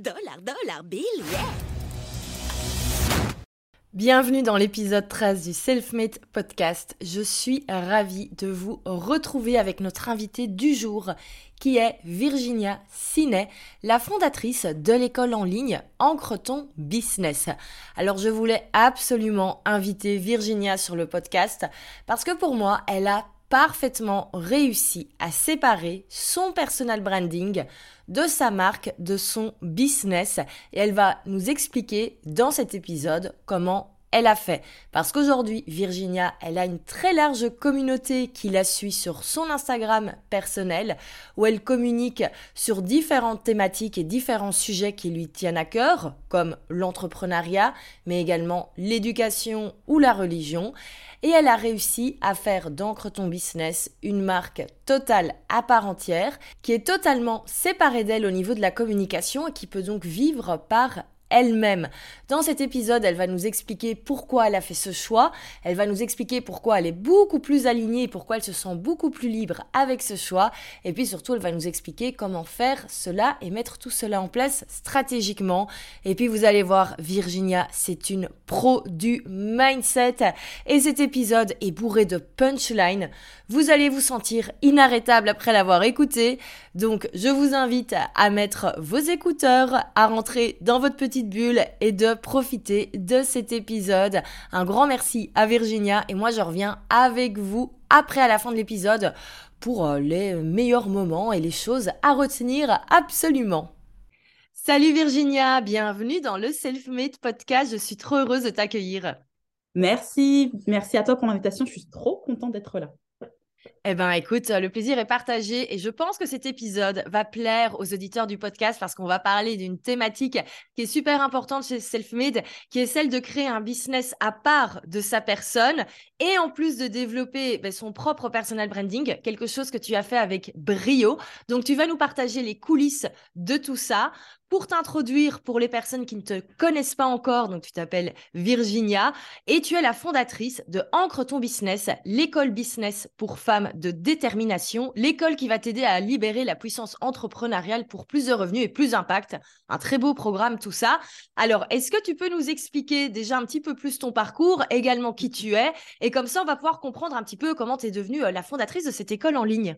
Dollar, dollar, bill, yeah Bienvenue dans l'épisode 13 du Selfmade Podcast. Je suis ravie de vous retrouver avec notre invité du jour qui est Virginia Sinet, la fondatrice de l'école en ligne Ancre ton business. Alors je voulais absolument inviter Virginia sur le podcast parce que pour moi, elle a parfaitement réussi à séparer son personal branding de sa marque, de son business. Et elle va nous expliquer dans cet épisode comment elle a fait. Parce qu'aujourd'hui, Virginia, elle a une très large communauté qui la suit sur son Instagram personnel, où elle communique sur différentes thématiques et différents sujets qui lui tiennent à cœur, comme l'entrepreneuriat, mais également l'éducation ou la religion. Et elle a réussi à faire d'Encre ton business une marque totale à part entière, qui est totalement séparée d'elle au niveau de la communication et qui peut donc vivre par elle-même. Dans cet épisode, elle va nous expliquer pourquoi elle a fait ce choix, elle va nous expliquer pourquoi elle est beaucoup plus alignée, pourquoi elle se sent beaucoup plus libre avec ce choix, et puis surtout elle va nous expliquer comment faire cela et mettre tout cela en place stratégiquement. Et puis vous allez voir, Virginia, c'est une pro du mindset, et cet épisode est bourré de punchline. Vous allez vous sentir inarrêtable après l'avoir écouté, donc je vous invite à mettre vos écouteurs, à rentrer dans votre petit bulle et de profiter de cet épisode. Un grand merci à Virginia et moi je reviens avec vous après à la fin de l'épisode pour euh, les meilleurs moments et les choses à retenir absolument. Salut Virginia, bienvenue dans le Self-Made Podcast. Je suis trop heureuse de t'accueillir. Merci, merci à toi pour l'invitation. Je suis trop contente d'être là. Eh bien, écoute, le plaisir est partagé et je pense que cet épisode va plaire aux auditeurs du podcast parce qu'on va parler d'une thématique qui est super importante chez Selfmade, qui est celle de créer un business à part de sa personne et en plus de développer ben, son propre personal branding, quelque chose que tu as fait avec brio. Donc, tu vas nous partager les coulisses de tout ça. Pour t'introduire, pour les personnes qui ne te connaissent pas encore, donc tu t'appelles Virginia et tu es la fondatrice de Ancre ton business, l'école business pour femmes de détermination, l'école qui va t'aider à libérer la puissance entrepreneuriale pour plus de revenus et plus d'impact. Un très beau programme, tout ça. Alors, est-ce que tu peux nous expliquer déjà un petit peu plus ton parcours, également qui tu es, et comme ça, on va pouvoir comprendre un petit peu comment tu es devenue euh, la fondatrice de cette école en ligne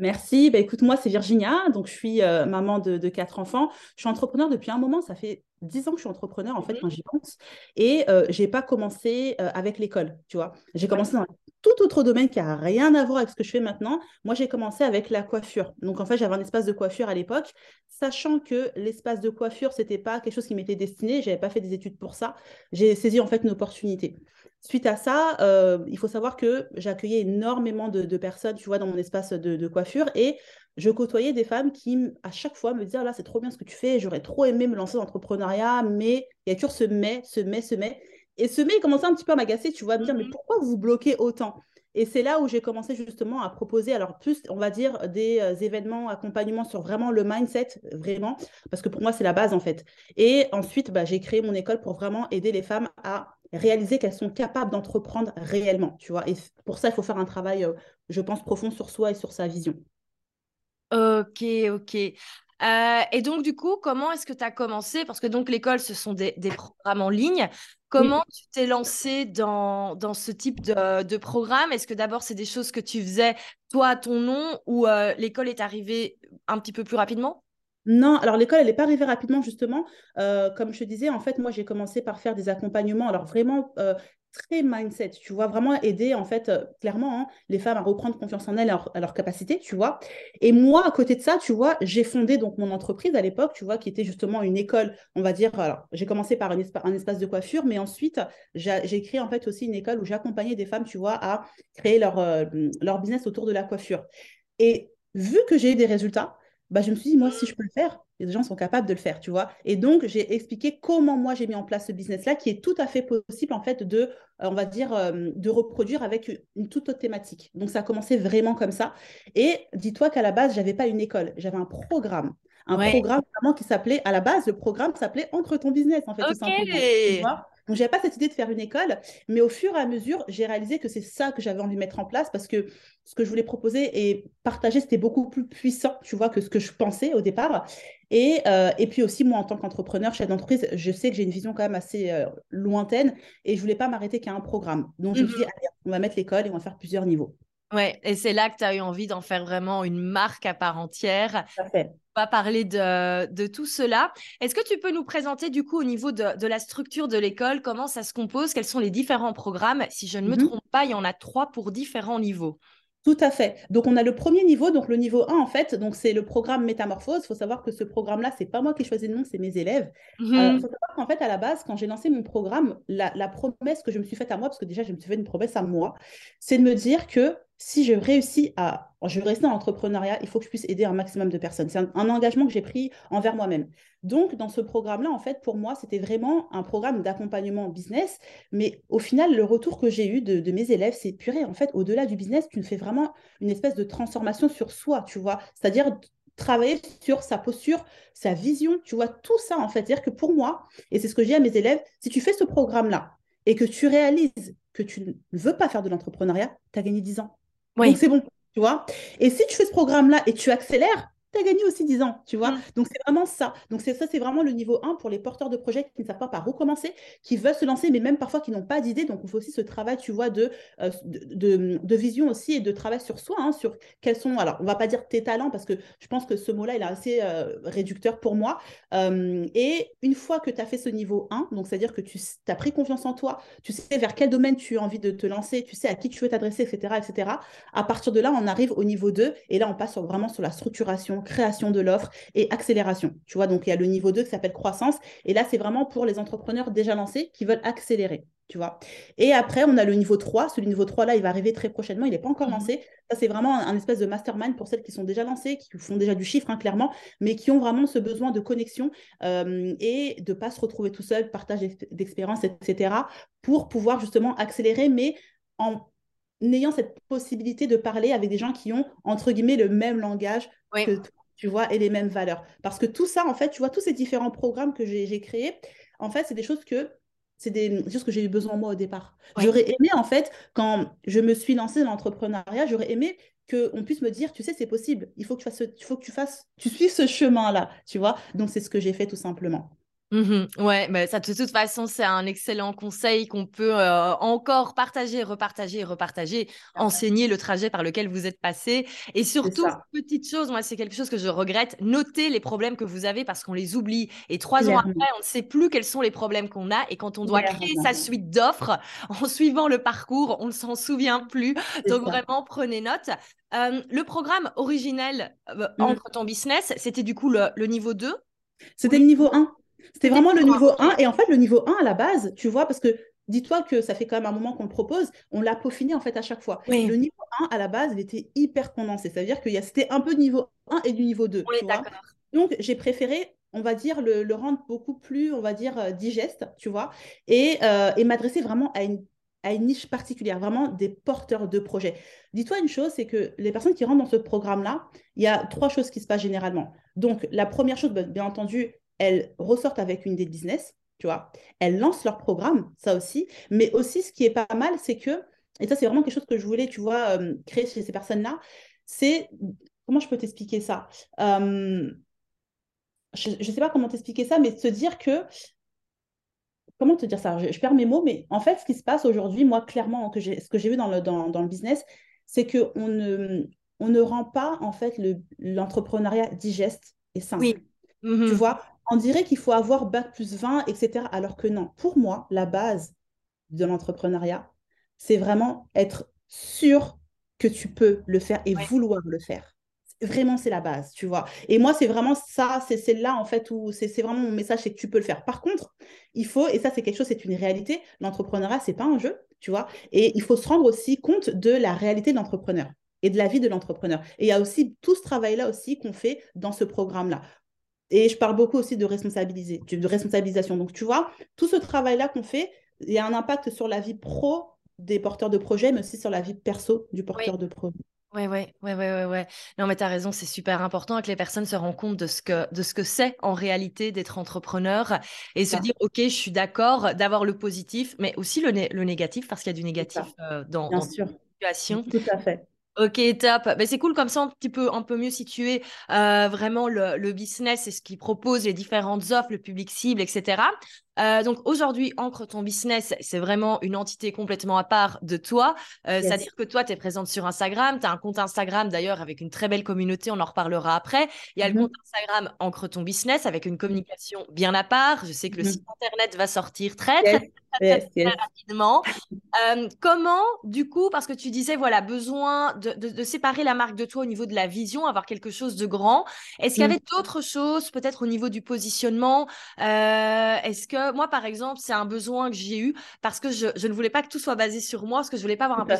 Merci. Bah, écoute, moi, c'est Virginia. Donc, je suis euh, maman de, quatre enfants. Je suis entrepreneur depuis un moment. Ça fait dix ans que je suis entrepreneur, en fait, quand j'y pense. Et euh, je n'ai pas commencé euh, avec l'école, tu vois. J'ai commencé dans tout autre domaine qui n'a rien à voir avec ce que je fais maintenant. Moi, j'ai commencé avec la coiffure. Donc, en fait, j'avais un espace de coiffure à l'époque, sachant que l'espace de coiffure, ce n'était pas quelque chose qui m'était destiné. Je n'avais pas fait des études pour ça. J'ai saisi, en fait, une opportunité. Suite à ça, euh, il faut savoir que j'accueillais énormément de, personnes, tu vois, dans mon espace de, coiffure et je côtoyais des femmes qui, à chaque fois, me disaient ah là, c'est trop bien ce que tu fais, j'aurais trop aimé me lancer dans l'entrepreneuriat, mais il y a toujours ce mais, ce mais, ce mais. Et ce mais, il commençait un petit peu à m'agacer, tu vois, à me dire mais mmh pourquoi vous bloquez autant? Et c'est là où j'ai commencé justement à proposer, alors plus, on va dire, des euh, événements, accompagnements sur vraiment le mindset, vraiment, parce que pour moi, c'est la base en fait. Et ensuite, bah, j'ai créé mon école pour vraiment aider les femmes à réaliser qu'elles sont capables d'entreprendre réellement, tu vois. Et pour ça, il faut faire un travail, euh, je pense, profond sur soi et sur sa vision. Ok, ok. Euh, et donc, du coup, comment est-ce que tu as commencé? Parce que donc l'école, ce sont des, programmes en ligne. Comment tu t'es lancé dans, dans ce type de, de programme? Est-ce que d'abord, c'est des choses que tu faisais toi à ton nom ou euh, l'école est arrivée un petit peu plus rapidement? Non, alors l'école, elle n'est pas arrivée rapidement, justement. Euh, comme je te disais, en fait, moi, j'ai commencé par faire des accompagnements. Alors vraiment, très mindset, tu vois, vraiment aider en fait euh, clairement hein, les femmes à reprendre confiance en elles, à leur, capacité, tu vois. Et moi, à côté de ça, tu vois, j'ai fondé donc mon entreprise à l'époque, tu vois, qui était justement une école, on va dire, j'ai commencé par un, espace de coiffure, mais ensuite j'ai créé en fait aussi une école où j'accompagnais des femmes, tu vois, à créer leur, euh, leur business autour de la coiffure. Et vu que j'ai eu des résultats, bah, je me suis dit, moi, si je peux le faire, les gens sont capables de le faire, tu vois. Et donc, j'ai expliqué comment moi, j'ai mis en place ce business-là, qui est tout à fait possible, en fait, de, euh, on va dire, euh, de reproduire avec une, toute autre thématique. Donc, ça a commencé vraiment comme ça. Et dis-toi qu'à la base, je n'avais pas une école, j'avais un programme. Un programme vraiment qui s'appelait, à la base, le programme s'appelait Entre ton business, en fait, tout simplement. Donc, je n'avais pas cette idée de faire une école, mais au fur et à mesure, j'ai réalisé que c'est ça que j'avais envie de mettre en place parce que ce que je voulais proposer et partager, c'était beaucoup plus puissant, tu vois, que ce que je pensais au départ. Et, euh, et puis aussi, moi, en tant qu'entrepreneur, chef d'entreprise, je sais que j'ai une vision quand même assez euh, lointaine et je voulais pas m'arrêter qu'à un programme. Donc, je me suis dit, mmh allez, on va mettre l'école et on va faire plusieurs niveaux. Ouais, et c'est là que tu as eu envie d'en faire vraiment une marque à part entière. On va parler de, de tout cela. Est-ce que tu peux nous présenter du coup au niveau de, de la structure de l'école, comment ça se compose, quels sont les différents programmes? Si je ne me mmh trompe pas, il y en a trois pour différents niveaux. Tout à fait. Donc, on a le premier niveau, donc le niveau 1, en fait, donc c'est le programme Métamorphose. Il faut savoir que ce programme-là, c'est pas moi qui ai choisi le nom, c'est mes élèves. Il mmh faut savoir qu'en fait, à la base, quand j'ai lancé mon programme, la, la, promesse que je me suis faite à moi, parce que déjà, je me suis fait une promesse à moi, c'est de me dire que si je réussis à, je rester dans l'entrepreneuriat, il faut que je puisse aider un maximum de personnes. C'est un, engagement que j'ai pris envers moi-même. Donc, dans ce programme-là, en fait, pour moi, c'était vraiment un programme d'accompagnement business. Mais au final, le retour que j'ai eu de, mes élèves, c'est purée. En fait, au-delà du business, tu fais vraiment une espèce de transformation sur soi, tu vois. C'est-à-dire travailler sur sa posture, sa vision, tu vois, tout ça, en fait. C'est-à-dire que pour moi, et c'est ce que j'ai à mes élèves, si tu fais ce programme-là et que tu réalises que tu ne veux pas faire de l'entrepreneuriat, tu as gagné 10 ans. Donc c'est bon, tu vois. Et si tu fais ce programme-là et tu accélères, tu as gagné aussi 10 ans, tu vois. Mm. Donc, c'est vraiment ça. Donc, c'est ça, c'est vraiment le niveau 1 pour les porteurs de projets qui ne savent pas par où commencer, qui veulent se lancer, mais même parfois qui n'ont pas d'idée. Donc, il faut aussi ce travail, tu vois, de, euh, de, de, vision aussi et de travail sur soi, hein, sur quels sont, alors, on va pas dire tes talents, parce que je pense que ce mot-là, il est assez euh, réducteur pour moi. Euh, et une fois que tu as fait ce niveau 1, donc c'est-à-dire que tu as pris confiance en toi, tu sais vers quel domaine tu as envie de te lancer, tu sais à qui tu veux t'adresser, etc., etc., à partir de là, on arrive au niveau 2, et là, on passe vraiment sur la structuration création de l'offre et accélération. Tu vois, donc il y a le niveau 2 qui s'appelle croissance. Et là, c'est vraiment pour les entrepreneurs déjà lancés qui veulent accélérer. Tu vois. Et après, on a le niveau 3. Ce niveau 3 là, il va arriver très prochainement. Il n'est pas encore mhm. lancé. Ça, c'est vraiment un, espèce de mastermind pour celles qui sont déjà lancées, qui font déjà du chiffre, hein, clairement, mais qui ont vraiment ce besoin de connexion euh, et de ne pas se retrouver tout seul, partage d'expérience, etc., pour pouvoir justement accélérer, mais en ayant cette possibilité de parler avec des gens qui ont, entre guillemets, le même langage que toi, tu vois, et les mêmes valeurs. Parce que tout ça, en fait, tu vois, tous ces différents programmes que j'ai créés, en fait, c'est des choses que c'est des, choses que j'ai eu besoin moi au départ. J'aurais aimé, en fait, quand je me suis lancée dans l'entrepreneuriat, j'aurais aimé qu'on puisse me dire, tu sais, c'est possible, il faut que tu fasses, il faut que tu fasses, tu suives ce chemin-là, tu vois. Donc, c'est ce que j'ai fait tout simplement. Mmh ouais, mais ça, de toute façon, c'est un excellent conseil qu'on peut euh, encore partager, repartager, repartager, enseigner le trajet par lequel vous êtes passé. Et surtout, petite chose, moi, c'est quelque chose que je regrette, notez les problèmes que vous avez parce qu'on les oublie. Et trois ans après, on ne sait plus quels sont les problèmes qu'on a. Et quand on doit créer sa suite d'offres en suivant le parcours, on ne s'en souvient plus. Donc, vraiment, prenez note. Euh, le programme originel euh, mmh. entre ton business, c'était du coup le, le niveau 2 C'était le niveau 1. C'était vraiment le niveau 1. Et en fait, le niveau 1 à la base, tu vois, parce que dis-toi que ça fait quand même un moment qu'on le propose, on l'a peaufiné en fait à chaque fois. Le niveau 1 à la base, il était hyper condensé. Ça veut dire que c'était un peu du niveau 1 et du niveau 2. tu vois Donc, j'ai préféré on va dire, le, rendre beaucoup plus, on va dire, euh, digeste, tu vois, et, euh, et m'adresser vraiment à une, à une niche particulière, vraiment des porteurs de projets. Dis-toi une chose, c'est que les personnes qui rentrent dans ce programme-là, il y a trois choses qui se passent généralement. Donc, la première chose, bien entendu, elles ressortent avec une idée de business, tu vois. Elles lancent leur programme, ça aussi. Mais aussi, ce qui est pas mal, c'est que, et ça, c'est vraiment quelque chose que je voulais, tu vois, euh, créer chez ces personnes-là, c'est, comment je peux t'expliquer ça euh, Je ne sais pas comment t'expliquer ça, mais se dire que, comment te dire ça je, perds mes mots, mais en fait, ce qui se passe aujourd'hui, moi, clairement, que ce que j'ai vu dans le, dans, le business, c'est qu'on ne, on ne rend pas, en fait, l'entrepreneuriat digeste et simple. Oui. Tu mmh vois, on dirait qu'il faut avoir bac plus 20, etc. Alors que non, pour moi, la base, de l'entrepreneuriat, c'est vraiment être sûr que tu peux le faire et vouloir le faire. Vraiment, c'est la base, tu vois. Et moi, c'est vraiment ça, c'est là, en fait, où c'est vraiment mon message, c'est que tu peux le faire. Par contre, il faut, et ça, c'est quelque chose, c'est une réalité, l'entrepreneuriat, c'est pas un jeu, tu vois. Et il faut se rendre aussi compte de la réalité de l'entrepreneur et de la vie de l'entrepreneur. Et il y a aussi tout ce travail-là aussi qu'on fait dans ce programme-là. Et je parle beaucoup aussi de responsabiliser, de responsabilisation. Donc, tu vois, tout ce travail-là qu'on fait, il y a un impact sur la vie pro des porteurs de projets, mais aussi sur la vie perso du porteur de projet. Ouais, ouais, ouais, ouais, ouais. Non, mais tu as raison, c'est super important que les personnes se rendent compte de ce que, de ce que c'est en réalité d'être entrepreneur et se dire, OK, je suis d'accord d'avoir le positif, mais aussi le, le négatif, parce qu'il y a du négatif euh, dans, dans cette situation. Tout à fait. Ok, top. Ben, c'est cool comme ça, un petit peu, un peu mieux situer euh, vraiment le, le business et ce qu'il propose, les différentes offres, le public cible, etc. Euh, donc aujourd'hui, Ancre ton business, c'est vraiment une entité complètement à part de toi. Euh, c'est-à-dire que toi, tu es présente sur Instagram, tu as un compte Instagram d'ailleurs avec une très belle communauté, on en reparlera après. Il y a le mm-hmm. compte Instagram Ancre ton business avec une communication bien à part. Je sais que le mm-hmm. site internet va sortir très, très, rapidement. Euh, comment, du coup, parce que tu disais, voilà, besoin de, de, séparer la marque de toi au niveau de la vision, avoir quelque chose de grand. Est-ce qu'il y mm. avait d'autres choses, peut-être au niveau du positionnement? Est-ce que moi, par exemple, c'est un besoin que j'ai eu parce que je, ne voulais pas que tout soit basé sur moi, parce que je voulais pas avoir un peu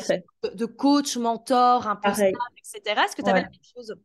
de, coach, mentor, un peu etc. Est-ce que tu avais la même chose?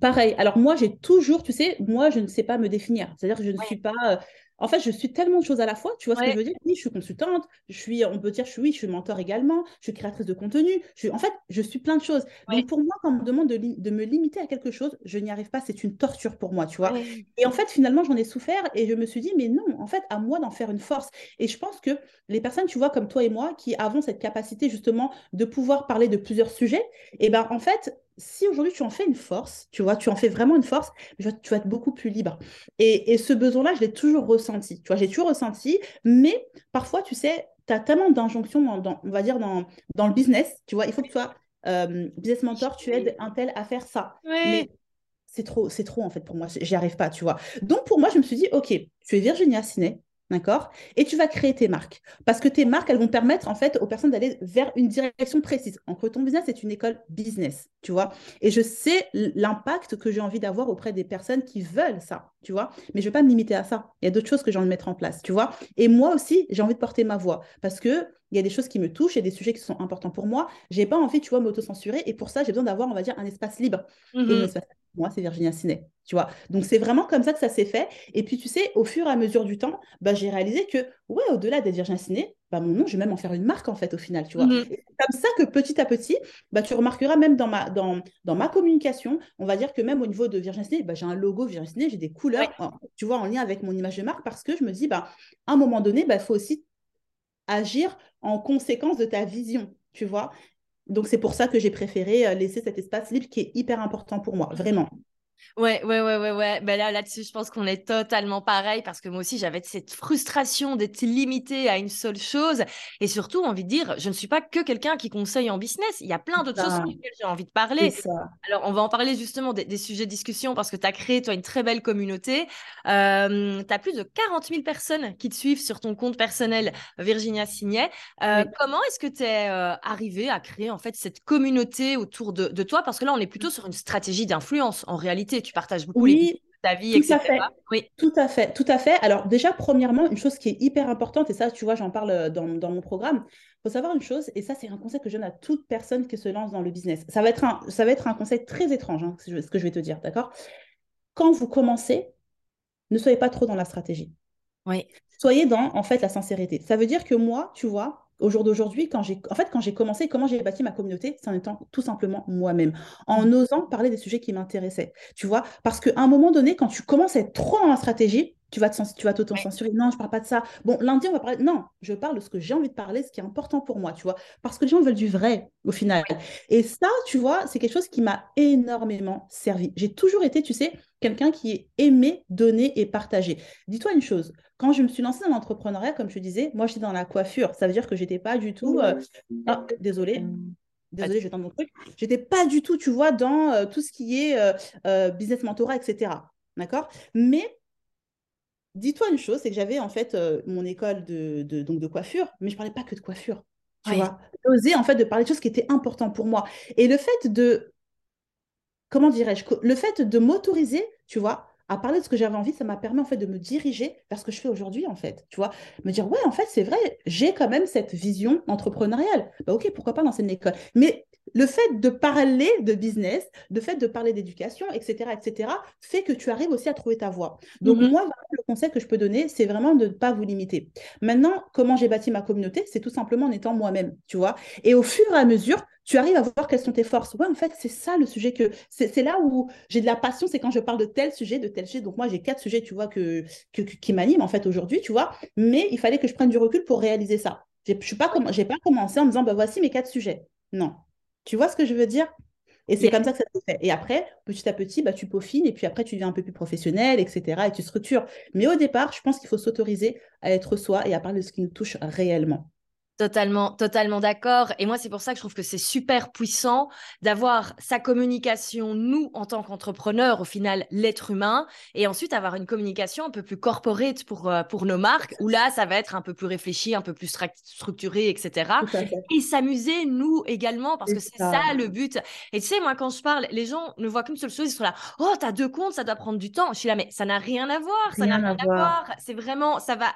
Pareil. Alors moi, j'ai toujours, tu sais, moi, je ne sais pas me définir. C'est-à-dire que je ne suis pas euh, en fait, je suis tellement de choses à la fois. Tu vois ce que je veux dire? Oui, je suis consultante. Je suis, on peut dire, je suis, oui, je suis mentor également. Je suis créatrice de contenu. Je en fait, je suis plein de choses. Donc, pour moi, quand on me demande de, me limiter à quelque chose, je n'y arrive pas. C'est une torture pour moi, tu vois? Et en fait, finalement, j'en ai souffert et je me suis dit, mais non, en fait, à moi d'en faire une force. Et je pense que les personnes, tu vois, comme toi et moi, qui avons cette capacité justement de pouvoir parler de plusieurs sujets, et eh ben, en fait, si aujourd'hui tu en fais une force, tu vois, tu en fais vraiment une force, tu vas être beaucoup plus libre. Et, ce besoin-là, je l'ai toujours ressenti, tu vois, j'ai toujours ressenti, mais parfois, tu sais, tu as tellement d'injonctions, dans, on va dire, dans, dans le business, tu vois, il faut que tu sois euh, business mentor, tu aides un tel à faire ça. Mais c'est trop, c'est trop en fait pour moi, j'y arrive pas, tu vois. Donc pour moi, je me suis dit, ok, tu es Virginia Ciné, D'accord? Et tu vas créer tes marques. Parce que tes marques, elles vont permettre en fait aux personnes d'aller vers une direction précise. En ton business, c'est une école business, tu vois? Et je sais l'impact que j'ai envie d'avoir auprès des personnes qui veulent ça, tu vois? Mais je ne vais pas me limiter à ça. Il y a d'autres choses que j'ai envie de mettre en place, tu vois? Et moi aussi, j'ai envie de porter ma voix. Parce que il y a des choses qui me touchent, il y a des sujets qui sont importants pour moi. J'ai pas envie, tu vois, m'auto-censurer. Et pour ça, j'ai besoin d'avoir, on va dire, un espace libre. Et mmh espace moi, c'est Virginia Ciné, tu vois. Donc, c'est vraiment comme ça que ça s'est fait. Et puis, tu sais, au fur et à mesure du temps, bah, j'ai réalisé que, ouais, au-delà d'être Virginia Ciné, bah, mon nom, je vais même en faire une marque, en fait, au final, tu vois. Mmh c'est comme ça que, petit à petit, bah, tu remarqueras même dans ma, dans, dans ma communication, on va dire que même au niveau de Virginia Ciné, bah, j'ai un logo Virginia Ciné, j'ai des couleurs, tu vois, en lien avec mon image de marque, parce que je me dis, bah, à un moment donné, il bah, faut aussi agir en conséquence de ta vision, tu vois. Donc, c'est pour ça que j'ai préféré euh, laisser cet espace libre qui est hyper important pour moi, vraiment. Ouais, ouais, ouais, ouais, ouais. Ben là, là-dessus, je pense qu'on est totalement pareil parce que moi aussi, j'avais cette frustration d'être limitée à une seule chose et surtout envie de dire, je ne suis pas que quelqu'un qui conseille en business. Il y a plein d'autres choses sur lesquelles j'ai envie de parler. Alors, on va en parler justement des, sujets de discussion parce que tu as créé, toi, une très belle communauté. Euh, tu as plus de 40 000 personnes qui te suivent sur ton compte personnel Virginia Signet. Euh, comment est-ce que tu es euh, arrivé à créer en fait cette communauté autour de, de toi? Parce que là, on est plutôt sur une stratégie d'influence en réalité tu partages beaucoup oui, ta vie, tout À fait. Oui, tout à fait, tout à fait. Alors déjà, premièrement, une chose qui est hyper importante, et ça, tu vois, j'en parle euh, dans, dans, mon programme, il faut savoir une chose, et ça, c'est un conseil que je donne à toute personne qui se lance dans le business. Ça va être un, ça va être un conseil très étrange, hein, ce que je vais te dire, d'accord? Quand vous commencez, ne soyez pas trop dans la stratégie. Oui. Soyez dans, en fait, la sincérité. Ça veut dire que moi, tu vois, au jour d'aujourd'hui, quand j'ai en fait quand j'ai commencé, comment j'ai bâti ma communauté, c'est en étant tout simplement moi-même, en osant parler des sujets qui m'intéressaient. Tu vois, parce qu'à un moment donné, quand tu commences à être trop dans la stratégie, tu vas tu vas t'auto-censurer. Non, je parle pas de ça. Bon, lundi, on va parler. Non, je parle de ce que j'ai envie de parler, ce qui est important pour moi, tu vois. Parce que les gens veulent du vrai, au final. Et ça, tu vois, c'est quelque chose qui m'a énormément servi. J'ai toujours été, tu sais, quelqu'un qui est aimé donner et partager. Dis-toi une chose, quand je me suis lancée dans l'entrepreneuriat, comme je disais, moi, j'étais dans la coiffure. Ça veut dire que j'étais pas du tout. Euh, ah, désolée. Désolée, je tente mon truc. J'étais pas du tout, tu vois, dans euh, tout ce qui est euh, business mentorat, etc. D'accord? Mais dis-toi une chose, c'est que j'avais en fait euh, mon école de, de, donc de coiffure, mais je parlais pas que de coiffure. Tu vois, oser en fait de parler de choses qui étaient importantes pour moi. Et le fait de, comment dirais-je, le fait de m'autoriser, tu vois, à parler de ce que j'avais envie, ça m'a permis en fait de me diriger vers ce que je fais aujourd'hui en fait, tu vois, me dire ouais en fait c'est vrai, j'ai quand même cette vision entrepreneuriale. Bah ok, pourquoi pas lancer une école. Mais le fait de parler de business, le fait de parler d'éducation, etc., etc., fait que tu arrives aussi à trouver ta voie. Donc, mhm. moi, le conseil que je peux donner, c'est vraiment de ne pas vous limiter. Maintenant, comment j'ai bâti ma communauté C'est tout simplement en étant moi-même, tu vois. Et au fur et à mesure, tu arrives à voir quelles sont tes forces. Ouais, en fait, c'est ça le sujet que. C'est là où j'ai de la passion, c'est quand je parle de tel sujet, de tel sujet. Donc, moi, j'ai quatre sujets, tu vois, que, qui m'animent, en fait, aujourd'hui, tu vois. Mais il fallait que je prenne du recul pour réaliser ça. Je n'ai pas, pas commencé en me disant, bah, voici mes quatre sujets. Non. Tu vois ce que je veux dire? Et c'est comme ça que ça se fait. Et après, petit à petit, bah, tu peaufines et puis après, tu deviens un peu plus professionnel, etc. Et tu structures. Mais au départ, je pense qu'il faut s'autoriser à être soi et à parler de ce qui nous touche réellement. Totalement, totalement d'accord. Et moi, c'est pour ça que je trouve que c'est super puissant d'avoir sa communication, nous, en tant qu'entrepreneurs, au final, l'être humain, et ensuite avoir une communication un peu plus corporate pour, euh, pour nos marques, où là, ça va être un peu plus réfléchi, un peu plus structuré, etc. Et s'amuser, nous également, parce que c'est ça. le but. Et tu sais, moi, quand je parle, les gens ne voient qu'une seule chose, ils sont là, oh, t'as deux comptes, ça doit prendre du temps. Je suis là, mais ça n'a rien à voir, ça n'a rien à voir. C'est vraiment, ça va,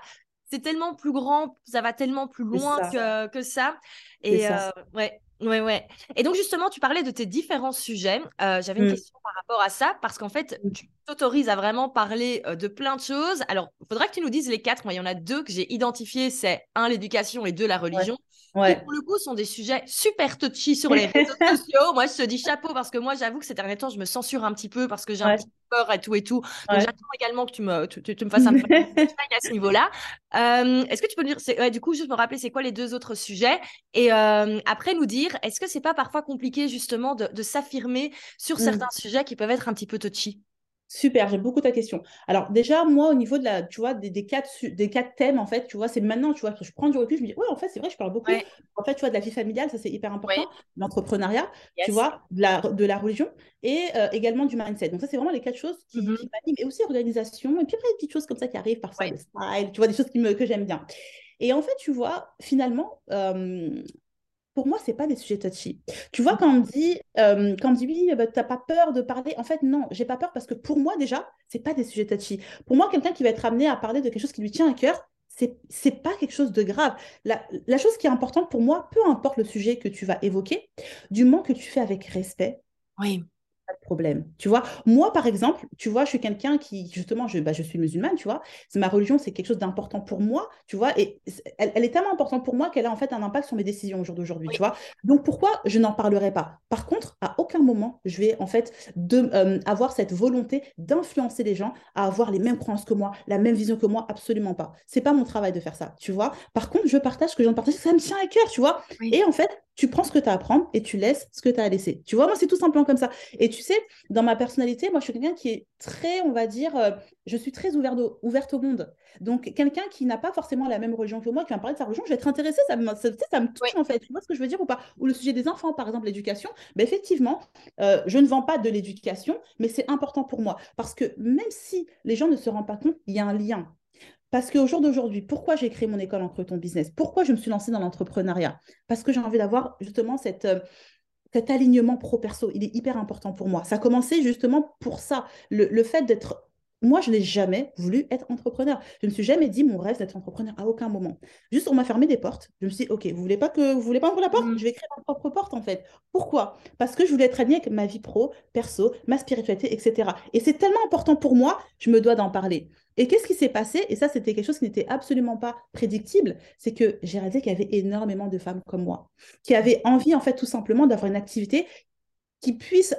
c'est tellement plus grand, ça va tellement plus loin que, que, ça. Et euh, ouais. Ouais, ouais. Et donc, justement, tu parlais de tes différents sujets. Euh, j'avais une mmh. question par rapport à ça, parce qu'en fait, mmh. tu t'autorises à vraiment parler euh, de plein de choses. Alors, il faudra que tu nous dises les quatre. Moi, il y en a deux que j'ai identifiés. C'est un, l'éducation et deux, la religion. Ouais. Qui, pour le coup, sont des sujets super touchy sur les réseaux sociaux. Moi, je te dis chapeau parce que moi, j'avoue que ces derniers temps, je me censure un petit peu parce que j'ai un petit peur et tout et tout. Donc, j'attends également que tu me, tu, me fasses un peu à ce niveau-là. Euh, est-ce que tu peux nous dire, du coup, juste me rappeler, c'est quoi les deux autres sujets? Et euh, après, nous dire, est-ce que c'est pas parfois compliqué, justement, de, de s'affirmer sur mmh. certains sujets qui peuvent être un petit peu touchy? Super, j'aime beaucoup ta question. Alors déjà, moi, au niveau de la, tu vois, des, des, quatre, des quatre thèmes, en fait, tu vois, c'est maintenant, tu vois, que je prends du recul, je me dis, ouais, en fait, c'est vrai, je parle beaucoup. En fait, tu vois, de la vie familiale, ça c'est hyper important, l'entrepreneuriat, tu vois, de la, de la religion et euh, également du mindset. Donc ça, c'est vraiment les quatre choses qui, mm-hmm. m'animent. Et aussi organisation, et puis après, des petites choses comme ça qui arrivent parfois, le style, tu vois, des choses qui me, que j'aime bien. Et en fait, tu vois, finalement, euh, pour moi, c'est pas des sujets touchy. Tu vois, quand on me dit, euh, quand on dit oui, bah, tu n'as pas peur de parler, en fait, non, j'ai pas peur parce que pour moi, déjà, c'est pas des sujets touchy. Pour moi, quelqu'un qui va être amené à parler de quelque chose qui lui tient à cœur, c'est c'est pas quelque chose de grave. La, la chose qui est importante pour moi, peu importe le sujet que tu vas évoquer, du moment que tu fais avec respect, oui de problème. Tu vois, moi, par exemple, tu vois, je suis quelqu'un qui, justement, je, bah, je suis musulmane, tu vois, ma religion, c'est quelque chose d'important pour moi, tu vois, et elle, est tellement importante pour moi qu'elle a en fait un impact sur mes décisions au jour d'aujourd'hui, tu vois. Donc, pourquoi je n'en parlerai pas? Par contre, à aucun moment, je vais en fait de, euh, avoir cette volonté d'influencer les gens à avoir les mêmes croyances que moi, la même vision que moi, absolument pas. C'est pas mon travail de faire ça, tu vois. Par contre, je partage ce que j'en partage, ça me tient à cœur, tu vois. Et en fait, tu prends ce que tu as à prendre et tu laisses ce que tu as à laisser. Tu vois, moi, c'est tout simplement comme ça. Et tu sais, dans ma personnalité, moi, je suis quelqu'un qui est très, on va dire, euh, je suis très ouverte au, ouverte au monde. Donc, quelqu'un qui n'a pas forcément la même religion que moi, qui va me parler de sa religion, je vais être intéressée, ça me, ça, ça me touche en fait. Tu vois ce que je veux dire ou pas? Ou le sujet des enfants, par exemple, l'éducation. Ben, effectivement, euh, je ne vends pas de l'éducation, mais c'est important pour moi. Parce que même si les gens ne se rendent pas compte, il y a un lien. Parce qu'au jour d'aujourd'hui, pourquoi j'ai créé mon école entre ton business? Pourquoi je me suis lancée dans l'entrepreneuriat? Parce que j'ai envie d'avoir justement cette, euh, cet alignement pro-perso. Il est hyper important pour moi. Ça a commencé justement pour ça. le fait d'être moi, je n'ai jamais voulu être entrepreneur. Je ne me suis jamais dit mon rêve d'être entrepreneur à aucun moment. Juste, on m'a fermé des portes. Je me suis dit, OK, vous voulez pas que vous voulez pas ouvrir la porte? Mmh. Je vais créer ma propre porte, en fait. Pourquoi? Parce que je voulais être alignée avec ma vie pro, perso, ma spiritualité, etc. Et c'est tellement important pour moi, je me dois d'en parler. Et qu'est-ce qui s'est passé? Et ça, c'était quelque chose qui n'était absolument pas prédictible. C'est que j'ai réalisé qu'il y avait énormément de femmes comme moi qui avaient envie, en fait, tout simplement d'avoir une activité qui puisse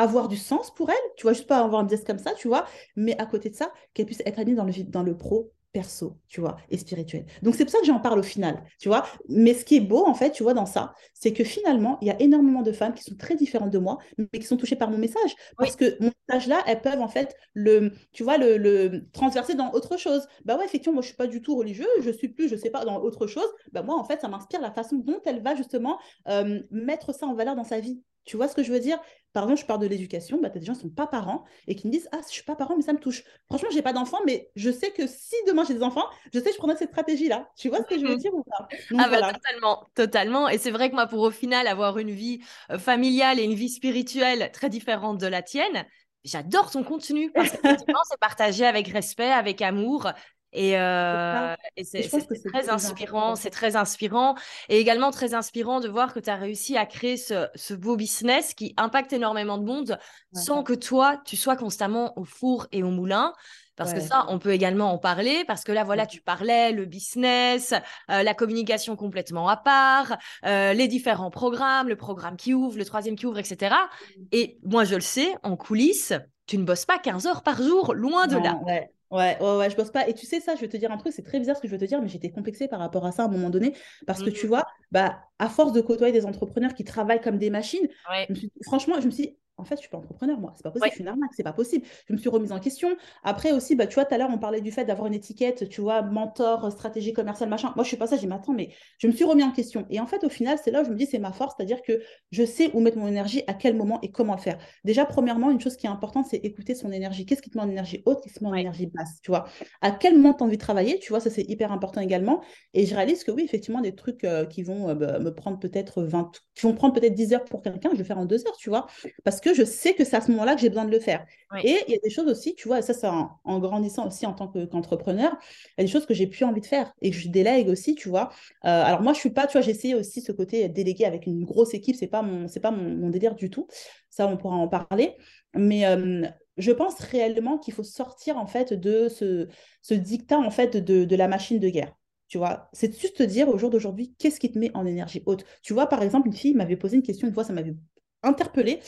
avoir du sens pour elle, tu vois, juste pas avoir un business comme ça, tu vois, mais à côté de ça, qu'elle puisse être alignée dans le, dans le pro, perso, tu vois, et spirituel. Donc c'est pour ça que j'en parle au final, tu vois. Mais ce qui est beau, en fait, tu vois, dans ça, c'est que finalement, il y a énormément de femmes qui sont très différentes de moi, mais qui sont touchées par mon message. Parce que mon message-là, elles peuvent, en fait, le, tu vois, le, le, transverser dans autre chose. Bah ouais, effectivement, moi, je suis pas du tout religieux, je suis plus, je sais pas, dans autre chose. Bah moi, en fait, ça m'inspire la façon dont elle va, justement, euh, mettre ça en valeur dans sa vie Tu vois ce que je veux dire? Par exemple, je parle de l'éducation, bah, tu as des gens qui ne sont pas parents et qui me disent Ah, je ne suis pas parent, mais ça me touche. Franchement, je n'ai pas d'enfants, mais je sais que si demain j'ai des enfants, je sais que je prendrai cette stratégie-là. Tu vois ce que je veux Mhm. dire ou pas? Ah bah voilà. totalement, totalement. Et c'est vrai que moi, pour au final avoir une vie euh, familiale et une vie spirituelle très différente de la tienne, j'adore ton contenu parce qu'effectivement, c'est partagé avec respect, avec amour. Et, euh, c'est c'est très inspirant, c'est très inspirant. Et également très inspirant de voir que tu as réussi à créer ce, ce beau business qui impacte énormément de monde Ouais. sans que toi, tu sois constamment au four et au moulin. Parce que ça, on peut également en parler, parce que là, voilà, Ouais. tu parlais, le business, euh, la communication complètement à part, euh, les différents programmes, le programme qui ouvre, le troisième qui ouvre, etc. Et moi, je le sais, en coulisses, tu ne bosses pas 15 heures par jour, loin de là. Ouais. Ouais, ouais, ouais, je bosse pas. Et tu sais, ça, je vais te dire un truc, c'est très bizarre ce que je veux te dire, mais j'étais complexée par rapport à ça à un moment donné. Parce que tu Mhm. vois, bah, à force de côtoyer des entrepreneurs qui travaillent comme des machines, Ouais. je me suis- franchement, je me suis dit, en fait, je suis pas entrepreneur, moi. C'est pas possible, Ouais. je suis une arnaque, c'est pas possible. Je me suis remise en question. Après aussi, bah, tu vois, tout à l'heure, on parlait du fait d'avoir une étiquette, tu vois, mentor, stratégie commerciale, machin. Moi, je suis pas ça, j'ai mais attends, mais je me suis remis en question. Et en fait, au final, c'est là où je me dis, c'est ma force, c'est-à-dire que je sais où mettre mon énergie, à quel moment et comment le faire. Déjà, premièrement, une chose qui est importante, c'est écouter son énergie. Qu'est-ce qui te met en énergie haute, qu'est-ce qui te met en Ouais. énergie basse, tu vois? À quel moment tu as envie de travailler, tu vois, ça c'est hyper important également. Et je réalise que oui, effectivement, des trucs euh, qui vont euh, bah, me prendre peut-être 20, qui vont prendre peut-être 10 heures pour quelqu'un, je vais faire en 2 heures, tu vois? Parce que je sais que c'est à ce moment-là que j'ai besoin de le faire. Et il y a des choses aussi, tu vois, ça c'est en, en grandissant aussi en tant que- qu'entrepreneur, il y a des choses que j'ai plus envie de faire et que je délègue aussi, tu vois. Euh, alors moi, je suis pas, tu vois, j'ai essayé aussi ce côté délégué avec une grosse équipe, c'est pas mon, c'est pas mon, mon délire du tout. Ça, on pourra en parler. Mais euh, je pense réellement qu'il faut sortir en fait de ce, ce dictat en fait de, de la machine de guerre. Tu vois, c'est juste te dire au jour d'aujourd'hui, qu'est-ce qui te met en énergie haute? Tu vois, par exemple, une fille m'avait posé une question une fois, ça m'avait interpellée.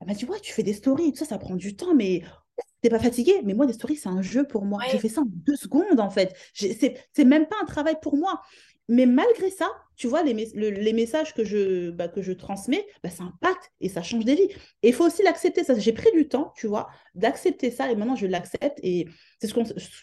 Elle m'a dit, ouais, tu fais des stories, tout ça, ça prend du temps, mais t'es pas fatigué? Mais moi, des stories, c'est un jeu pour moi. Je Ouais. fais ça en deux secondes, en fait. C'est même pas un travail pour moi. Mais malgré ça, tu vois, les, le- les messages que je, bah, que je transmets, bah, ça impacte et ça change des vies. Et il faut aussi l'accepter. Ça, j'ai pris du temps, tu vois, d'accepter ça et maintenant je l'accepte. Et c'est ce,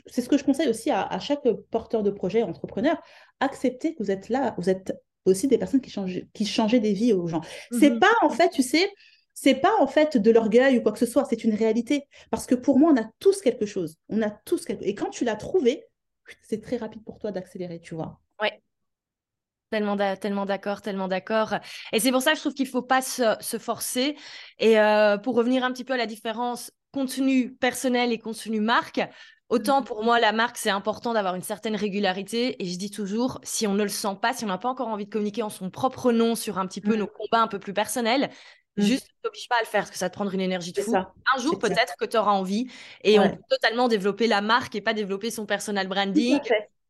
c'est ce que je conseille aussi à, à chaque porteur de projet, entrepreneur. Accepter que vous êtes là, vous êtes aussi des personnes qui changent, qui changeaient des vies aux gens. C'est Mhm. pas, en fait, tu sais, c'est pas en fait de l'orgueil ou quoi que ce soit, c'est une réalité. Parce que pour moi, on a tous quelque chose. On a tous quelque Et quand tu l'as trouvé, c'est très rapide pour toi d'accélérer, tu vois. Tellement, d'a- tellement d'accord, tellement d'accord. Et c'est pour ça que je trouve qu'il ne faut pas se, se forcer. Et euh, pour revenir un petit peu à la différence contenu personnel et contenu marque, autant pour moi, la marque, c'est important d'avoir une certaine régularité. Et je dis toujours, si on ne le sent pas, si on n'a pas encore envie de communiquer en son propre nom sur un petit peu Mm. nos combats un peu plus personnels, Mm. juste ne t'oblige pas à le faire parce que ça te prendre une énergie de fou. ça. Un jour, peut-être que tu auras envie. Et on peut totalement développer la marque et pas développer son personal branding.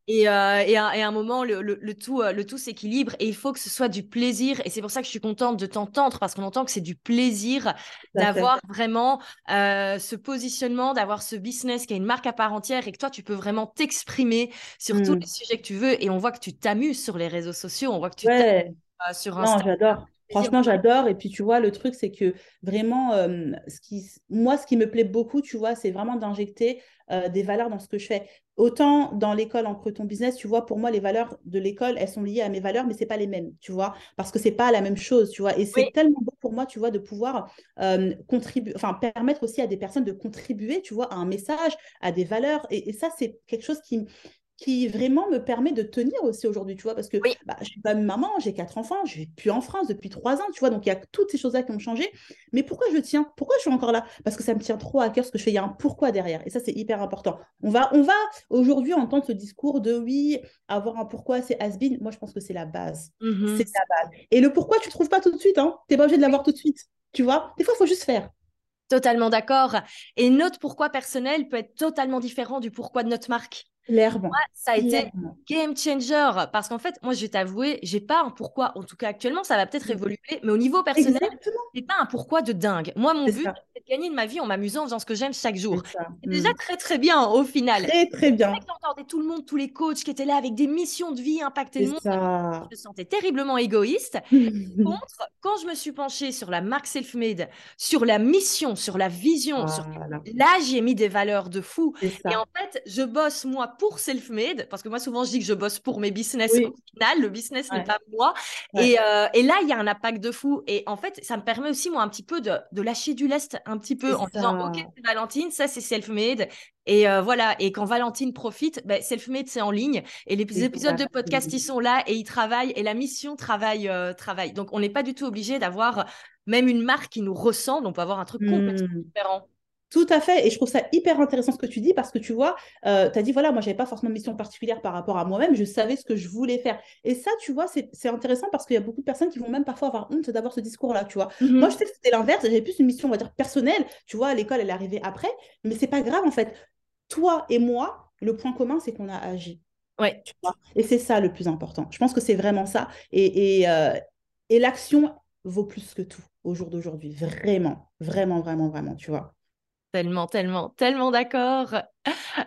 Et, euh, et, à, et à un moment, le, le- le tout, euh, le tout s'équilibre et il faut que ce soit du plaisir. Et c'est pour ça que je suis contente de t'entendre parce qu'on entend que c'est du plaisir d'avoir vraiment euh, ce positionnement, d'avoir ce business qui a une marque à part entière et que toi, tu peux vraiment t'exprimer sur tous Mm. les sujets que tu veux. Et on voit que tu t'amuses sur les réseaux sociaux, on voit que tu t'amuses Ouais. euh, sur Non, Instagram. j'adore. Franchement, j'adore. Et puis, tu vois, le truc, c'est que vraiment, euh, ce qui, moi, ce qui me plaît beaucoup, tu vois, c'est vraiment d'injecter euh, des valeurs dans ce que je fais. Autant dans l'école, en ton business, tu vois, pour moi, les valeurs de l'école, elles sont liées à mes valeurs, mais c'est pas les mêmes, tu vois, parce que c'est pas la même chose, tu vois. Et c'est Oui. tellement beau pour moi, tu vois, de pouvoir euh, contribuer, enfin, permettre aussi à des personnes de contribuer, tu vois, à un message, à des valeurs. Et, et ça, c'est quelque chose qui, qui vraiment me permet de tenir aussi aujourd'hui, tu vois, parce que Oui. bah, je suis pas maman, j'ai quatre enfants, je vis plus en France depuis trois ans, tu vois, donc il y a toutes ces choses-là qui ont changé. Mais pourquoi je tiens? Pourquoi je suis encore là? Parce que ça me tient trop à cœur ce que je fais, il y a un pourquoi derrière, et ça, c'est hyper important. On va, on va aujourd'hui entendre ce discours de oui, avoir un pourquoi, c'est has-been. Moi, je pense que c'est la base. Mhm. C'est la base. Et le pourquoi, tu ne trouves pas tout de suite, hein tu n'es pas obligé de l'avoir tout de suite, tu vois. Des fois, il faut juste faire. Totalement d'accord. Et notre pourquoi personnel peut être totalement différent du pourquoi de notre marque. Clairement. Moi, ça a été game changer parce qu'en fait, moi, je vais t'avouer, j'ai pas un pourquoi. En tout cas, actuellement, ça va peut-être évoluer, mais au niveau personnel, c'est pas un pourquoi de dingue. Moi, mon but, c'est gagner de ma vie en m'amusant en faisant ce que j'aime chaque jour. C'est déjà mm. très très bien au final. Très très bien. J'entendais tout le monde, tous les coachs qui étaient là avec des missions de vie impacter le monde. Je me sentais terriblement égoïste. contre, quand je me suis penchée sur la marque self-made, sur la mission, sur la vision, sur... là j'ai mis des valeurs de fou. Et en fait, je bosse moi pour self-made parce que moi souvent je dis que je bosse pour mes business. Au final, le business n'est pas moi. Et, euh, et, là il y a un impact de fou. Et en fait, ça me permet aussi moi un petit peu de, de lâcher du lest un petit peu en disant ok c'est Valentine, ça c'est self-made. Et euh, voilà, et quand Valentine profite, ben, Selfmade, c'est en ligne. Et les épisodes de podcast, ils sont là et ils travaillent. Et la mission travaille. Euh, travaille. Donc, on n'est pas du tout obligé d'avoir même une marque qui nous ressemble. On peut avoir un truc complètement mmh. différent. Tout à fait. Et je trouve ça hyper intéressant ce que tu dis parce que tu vois, euh, tu as dit, voilà, moi, je n'avais pas forcément de mission particulière par rapport à moi-même. Je savais ce que je voulais faire. Et ça, tu vois, c'est intéressant parce qu'il y a beaucoup de personnes qui vont même parfois avoir honte d'avoir ce discours-là, tu vois. Mmh moi, je sais que c'était l'inverse. J'avais plus une mission, on va dire, personnelle. Tu vois, l'école, elle est arrivée après. Mais c'est pas grave, en fait toi et moi, le point commun, c'est qu'on a agi. Ouais. Tu vois? Et c'est ça le plus important. Je pense que c'est vraiment ça. Et, et, euh, et l'action vaut plus que tout au jour d'aujourd'hui. Vraiment, vraiment, vraiment, vraiment, tu vois. Tellement, tellement, tellement d'accord.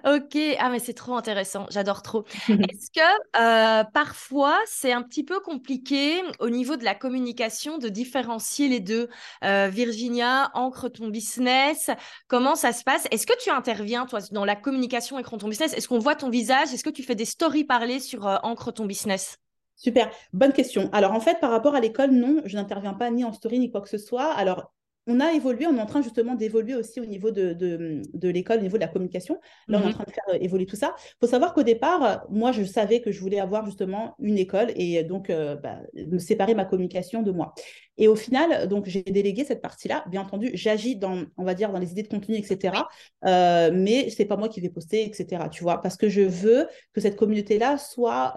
Ok, ah mais c'est trop intéressant, j'adore trop. Est-ce que euh, parfois c'est un petit peu compliqué au niveau de la communication de différencier les deux? Euh, Virginia, ancre ton business, comment ça se passe? Est-ce que tu interviens toi dans la communication avec ton business? Est-ce qu'on voit ton visage? Est-ce que tu fais des stories parlées sur euh, ancre ton business? Super, bonne question. Alors en fait, par rapport à l'école, non, je n'interviens pas ni en story ni quoi que ce soit. Alors on a évolué, on est en train justement d'évoluer aussi au niveau de, de, l'école, au niveau de la communication. Là, on est en mhm. train de faire euh, évoluer tout ça. Il faut savoir qu'au départ, moi, je savais que je voulais avoir justement une école et donc euh, bah, me séparer ma communication de moi. Et au final, donc j'ai délégué cette partie-là. Bien entendu, j'agis dans, on va dire, dans les idées de contenu, etc. Euh, mais c'est pas moi qui vais poster, etc. Tu vois, parce que je veux que cette communauté-là soit,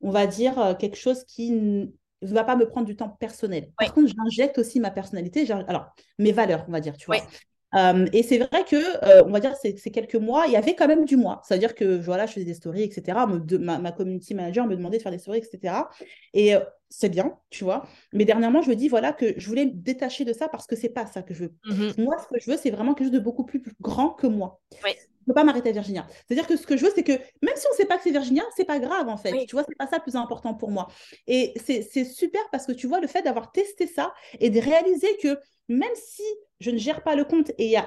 on va dire, quelque chose qui ne va pas me prendre du temps personnel. Par contre, j'injecte aussi ma personnalité, alors mes valeurs, on va dire, tu vois. Euh, et c'est vrai que, euh, on va dire, ces, quelques mois, il y avait quand même du moi. C'est-à-dire que, voilà, je faisais des stories, etc. ma, community manager me demandait de faire des stories, etc. Et euh, c'est bien, tu vois. Mais dernièrement, je me dis, voilà, que je voulais me détacher de ça parce que c'est pas ça que je veux. Mm-hmm. Moi, ce que je veux, c'est vraiment quelque chose de beaucoup plus grand que moi. Oui ne peux pas m'arrêter à Virginia. C'est-à-dire que ce que je veux, c'est que même si on ne sait pas que c'est Virginia, c'est pas grave en fait. Tu vois, c'est pas ça le plus important pour moi. Et c'est super parce que tu vois, le fait d'avoir testé ça et de réaliser que même si je ne gère pas le compte et il y a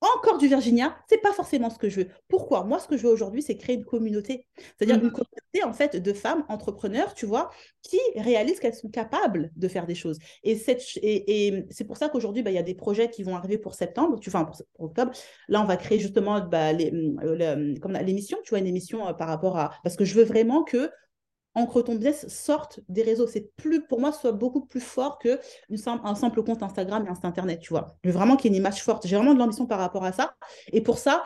encore du Virginia, c'est pas forcément ce que je veux. Pourquoi? Moi, ce que je veux aujourd'hui, c'est créer une communauté. C'est-à-dire une mmh. communauté, en fait, de femmes entrepreneurs, tu vois, qui réalisent qu'elles sont capables de faire des choses. Et, et, c'est pour ça qu'aujourd'hui, bah, il y a des projets qui vont arriver pour septembre, tu vois, pour, octobre. Là, on va créer justement bah, euh, l'émission, tu vois, une émission euh, par rapport à... Parce que je veux vraiment que Encre ton business sorte des réseaux. C'est plus, pour moi, soit beaucoup plus fort que un simple compte Instagram et Insta Internet, tu vois. Je veux vraiment qu'il y ait une image forte. J'ai vraiment de l'ambition par rapport à ça. Et pour ça,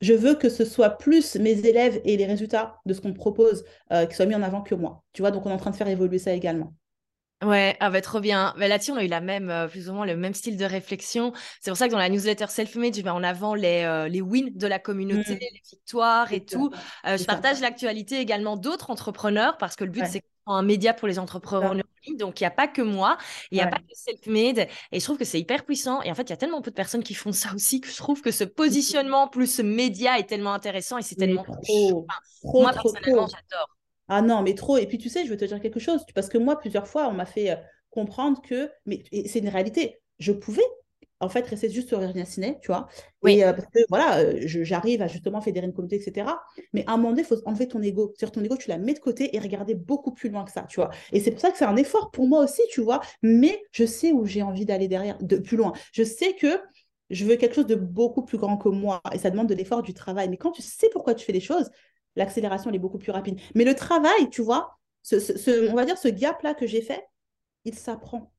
je veux que ce soit plus mes élèves et les résultats de ce qu'on propose euh, qui soient mis en avant que moi. Tu vois, donc on est en train de faire évoluer ça également. Ouais, ah bah, trop bien. Mais là-dessus, on a eu la même, euh, plus ou moins le même style de réflexion. C'est pour ça que dans la newsletter Self-Made, je mets en avant les, euh, les wins de la communauté, mmh. les victoires et tout. Euh, je partage l'actualité également d'autres entrepreneurs parce que le but, c'est un média pour les entrepreneurs donc il n'y a pas que moi, il n'y a pas que Self-Made, et je trouve que c'est hyper puissant. Et en fait, il y a tellement peu de personnes qui font ça aussi que je trouve que ce positionnement plus ce média est tellement intéressant et c'est tellement trop, moi, personnellement, j'adore. Ah non, mais trop. Et puis tu sais, je veux te dire quelque chose, parce que moi, plusieurs fois, on m'a fait euh, comprendre que, mais c'est une réalité, je pouvais en fait rester juste sur Virginia Ciné, tu vois. Oui. Et euh, parce que voilà, euh, j'arrive à justement fédérer une communauté, etc. Mais à un moment donné, il faut enlever ton ego. Sur ton ego, tu la mets de côté et regarder beaucoup plus loin que ça, tu vois. Et c'est pour ça que c'est un effort pour moi aussi, tu vois. Mais je sais où j'ai envie d'aller derrière, de plus loin. Je sais que je veux quelque chose de beaucoup plus grand que moi et ça demande de l'effort, du travail. Mais quand tu sais pourquoi tu fais les choses, l'accélération elle est beaucoup plus rapide. Mais le travail, tu vois, ce, on va dire ce gap-là que j'ai fait, il s'apprend.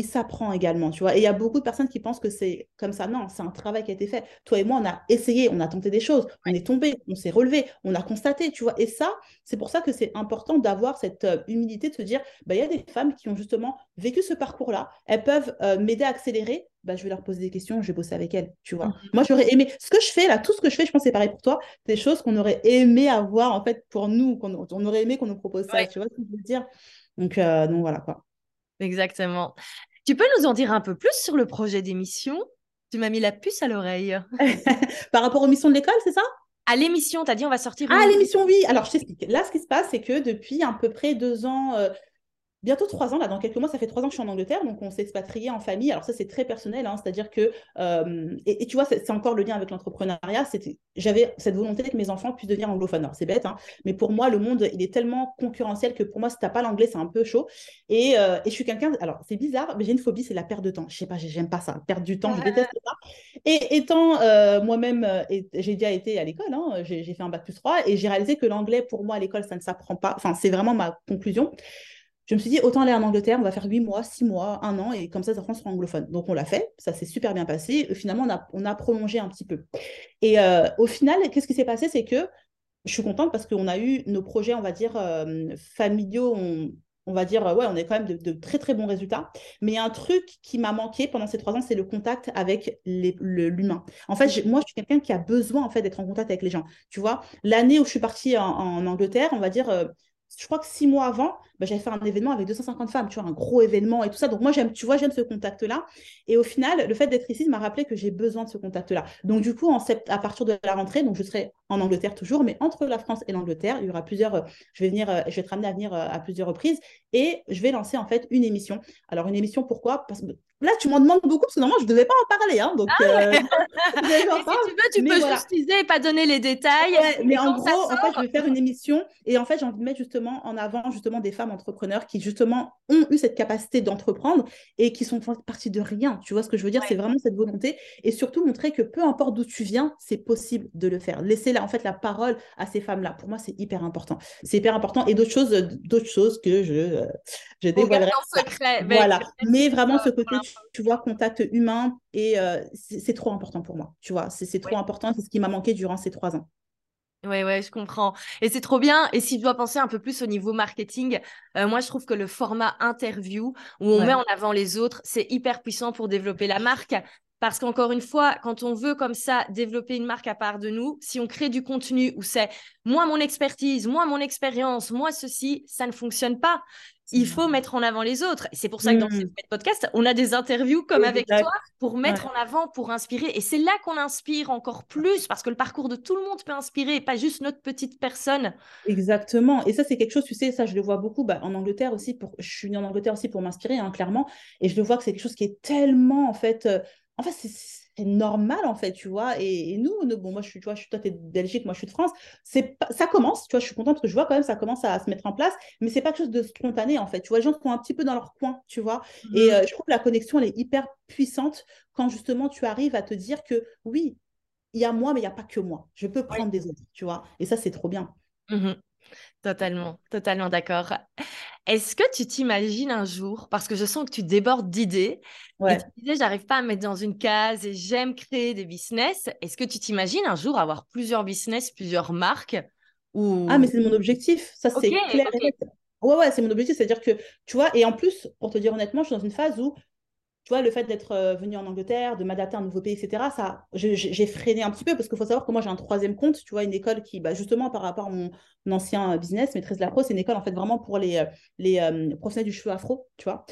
Il s'apprend également, tu vois. Et il y a beaucoup de personnes qui pensent que c'est comme ça. Non, c'est un travail qui a été fait. Toi et moi, on a essayé, on a tenté des choses, on est tombé, on s'est relevé, on a constaté, tu vois. Et ça, c'est pour ça que c'est important d'avoir cette euh, humilité de se dire, bah, il y a des femmes qui ont justement vécu ce parcours-là, elles peuvent euh, m'aider à accélérer bah, je vais leur poser des questions, je vais bosser avec elles, tu vois. Mhm. Moi, j'aurais aimé, ce que je fais là, tout ce que je fais, je pense c'est pareil pour toi, des choses qu'on aurait aimé avoir en fait pour nous, qu'on on aurait aimé qu'on nous propose ça, tu vois ce que je veux dire? Donc, euh, donc voilà quoi. Exactement. Tu peux nous en dire un peu plus sur le projet d'émission? Tu m'as mis la puce à l'oreille. Par rapport aux missions de l'école, c'est ça? À l'émission, tu as dit on va sortir. Ah, l'émission, oui. Alors, je t'explique. Là, ce qui se passe, c'est que depuis à peu près deux ans, euh, bientôt trois ans, là, dans quelques mois, ça fait trois ans que je suis en Angleterre, donc on s'est expatrié en famille. Alors ça, c'est très personnel, hein, c'est-à-dire que, euh, et, tu vois, c'est encore le lien avec l'entrepreneuriat, j'avais cette volonté que mes enfants puissent devenir anglophones. Alors c'est bête, hein, mais pour moi, le monde, il est tellement concurrentiel que pour moi, si tu n'as pas l'anglais, c'est un peu chaud. Et, euh, et je suis quelqu'un, alors c'est bizarre, mais j'ai une phobie, c'est la perte de temps. Je sais pas, j'aime pas ça, perdre du temps, je déteste ça. Et étant euh, moi-même, j'ai déjà été à l'école, hein, j'ai fait un bac plus 3, et j'ai réalisé que l'anglais, pour moi, à l'école, ça ne s'apprend pas. Enfin, c'est vraiment ma conclusion je me suis dit, autant aller en Angleterre, on va faire 8 mois, 6 mois, 1 an, et comme ça, France sera anglophone. Donc, on l'a fait, ça s'est super bien passé. Finalement, on a, on a prolongé un petit peu. Et euh, au final, qu'est-ce qui s'est passé? C'est que je suis contente parce qu'on a eu nos projets, on va dire, euh, familiaux, on, va dire, ouais, on est quand même de, très, très bons résultats. Mais un truc qui m'a manqué pendant ces trois ans, c'est le contact avec l'humain. En fait, moi, je suis quelqu'un qui a besoin, en fait, d'être en contact avec les gens. Tu vois, l'année où je suis partie en, Angleterre, on va dire... Euh, je crois que six mois avant, bah, j'avais fait un événement avec 250 femmes, tu vois, un gros événement et tout ça. Donc moi, j'aime, tu vois, j'aime ce contact-là. Et au final, le fait d'être ici m'a rappelé que j'ai besoin de ce contact-là. Donc du coup, en à partir de la rentrée, donc je serai en Angleterre toujours, mais entre la France et l'Angleterre, il y aura plusieurs, euh, je vais venir, euh, je vais être amenée à venir euh, à plusieurs reprises et je vais lancer en fait une émission. Alors une émission, pourquoi? Parce que là, tu m'en demandes beaucoup parce que normalement, je ne devais pas en parler. Hein, donc, ah si tu veux, tu peux juste teaser et pas donner les détails. mais en gros, en fait, je vais faire une émission et en fait, j'ai envie de mettre justement en avant justement des femmes entrepreneurs qui justement ont eu cette capacité d'entreprendre et qui sont partie de rien. Tu vois ce que je veux dire? C'est vraiment cette volonté et surtout montrer que peu importe d'où tu viens, c'est possible de le faire. Laisser en fait la parole à ces femmes-là. Pour moi, c'est hyper important. C'est hyper important. Et d'autres choses, d'autres choses que je, euh, je dévoilerai. secret. Voilà. Mais vraiment ce côté, tu, vois, contact humain et euh, c'est trop important pour moi. Tu vois, c'est trop important. C'est ce qui m'a manqué durant ces trois ans. Oui, ouais, je comprends. Et c'est trop bien. Et si tu dois penser un peu plus au niveau marketing, euh, moi, je trouve que le format interview, où on met en avant les autres, c'est hyper puissant pour développer la marque. Parce qu'encore une fois, quand on veut comme ça développer une marque à part de nous, si on crée du contenu où c'est moi mon expertise, moi mon expérience, moi ceci, ça ne fonctionne pas. Il faut mettre en avant les autres. C'est pour ça que dans ce mmh. podcast, on a des interviews comme avec toi pour mettre en avant, pour inspirer. Et c'est là qu'on inspire encore plus parce que le parcours de tout le monde peut inspirer, pas juste notre petite personne. Exactement. Et ça, c'est quelque chose, tu sais, ça, je le vois beaucoup bah, en Angleterre aussi. Pour... Je suis venue en Angleterre aussi pour m'inspirer, hein, clairement. Et je le vois que c'est quelque chose qui est tellement, en fait, euh, en fait, c'est normal, en fait, tu vois. Et, nous, bon, moi, je suis, tu vois, je suis, toi, tu es de Belgique, moi, je suis de France. C'est ça commence, tu vois, je suis contente parce que je vois quand même, ça commence à, se mettre en place, mais c'est pas quelque chose de spontané, en fait. Tu vois, les gens sont un petit peu dans leur coin, tu vois. Et mmh. euh, je trouve que la connexion, elle est hyper puissante quand justement tu arrives à te dire que oui, il y a moi, mais il n'y a pas que moi. Je peux prendre des autres, tu vois. Et ça, c'est trop bien. Mmh totalement, totalement d'accord. Est-ce que tu t'imagines un jour, parce que je sens que tu débordes d'idées, ouais. tu disais, j'arrive pas à me mettre dans une case et j'aime créer des business. Est-ce que tu t'imagines un jour avoir plusieurs business, plusieurs marques ou... Ah, mais c'est mon objectif. Ça, c'est clair. Ouais, ouais, c'est mon objectif. C'est-à-dire que, tu vois, et en plus, pour te dire honnêtement, je suis dans une phase où tu vois, le fait d'être euh, venu en Angleterre, de m'adapter à un nouveau pays, etc., ça, j'ai freiné un petit peu parce qu'il faut savoir que moi, j'ai un troisième compte, tu vois, une école qui, bah, justement, par rapport à mon, ancien business, maîtresse de la pro, c'est une école, en fait, vraiment pour les, euh, les euh, professionnels du cheveu afro, tu vois.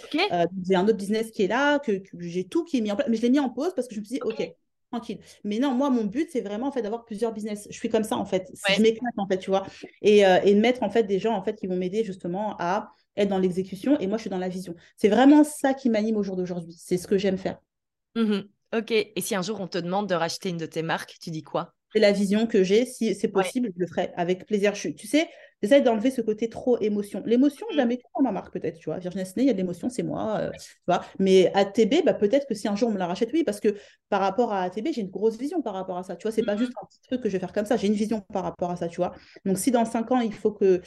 j'ai un autre business qui est là, que, j'ai tout qui est mis en place, mais je l'ai mis en pause parce que je me suis dit, OK, tranquille. Mais non, moi, mon but, c'est vraiment en fait d'avoir plusieurs business. Je suis comme ça, en fait. Je m'éclate, en fait, tu vois. Et, et de mettre, en fait, des gens, en fait, qui vont m'aider justement à être dans l'exécution et moi, je suis dans la vision. C'est vraiment ça qui m'anime au jour d'aujourd'hui. C'est ce que j'aime faire. Mmh ok. Et si un jour on te demande de racheter une de tes marques, tu dis quoi? C'est la vision que j'ai. Si c'est possible, je le ferai avec plaisir. Je, tu sais, j'essaie d'enlever ce côté trop émotion. L'émotion, je la mmh. mets dans ma marque, peut-être, tu vois. Virginia Sney, il y a de l'émotion, c'est moi. Euh, tu vois Mais ATB, bah, peut-être que si un jour on me la rachète, oui, parce que par rapport à ATB, j'ai une grosse vision par rapport à ça. Tu vois, c'est pas mmh juste un petit truc que je vais faire comme ça. J'ai une vision par rapport à ça, tu vois. Donc, si dans cinq ans, il faut que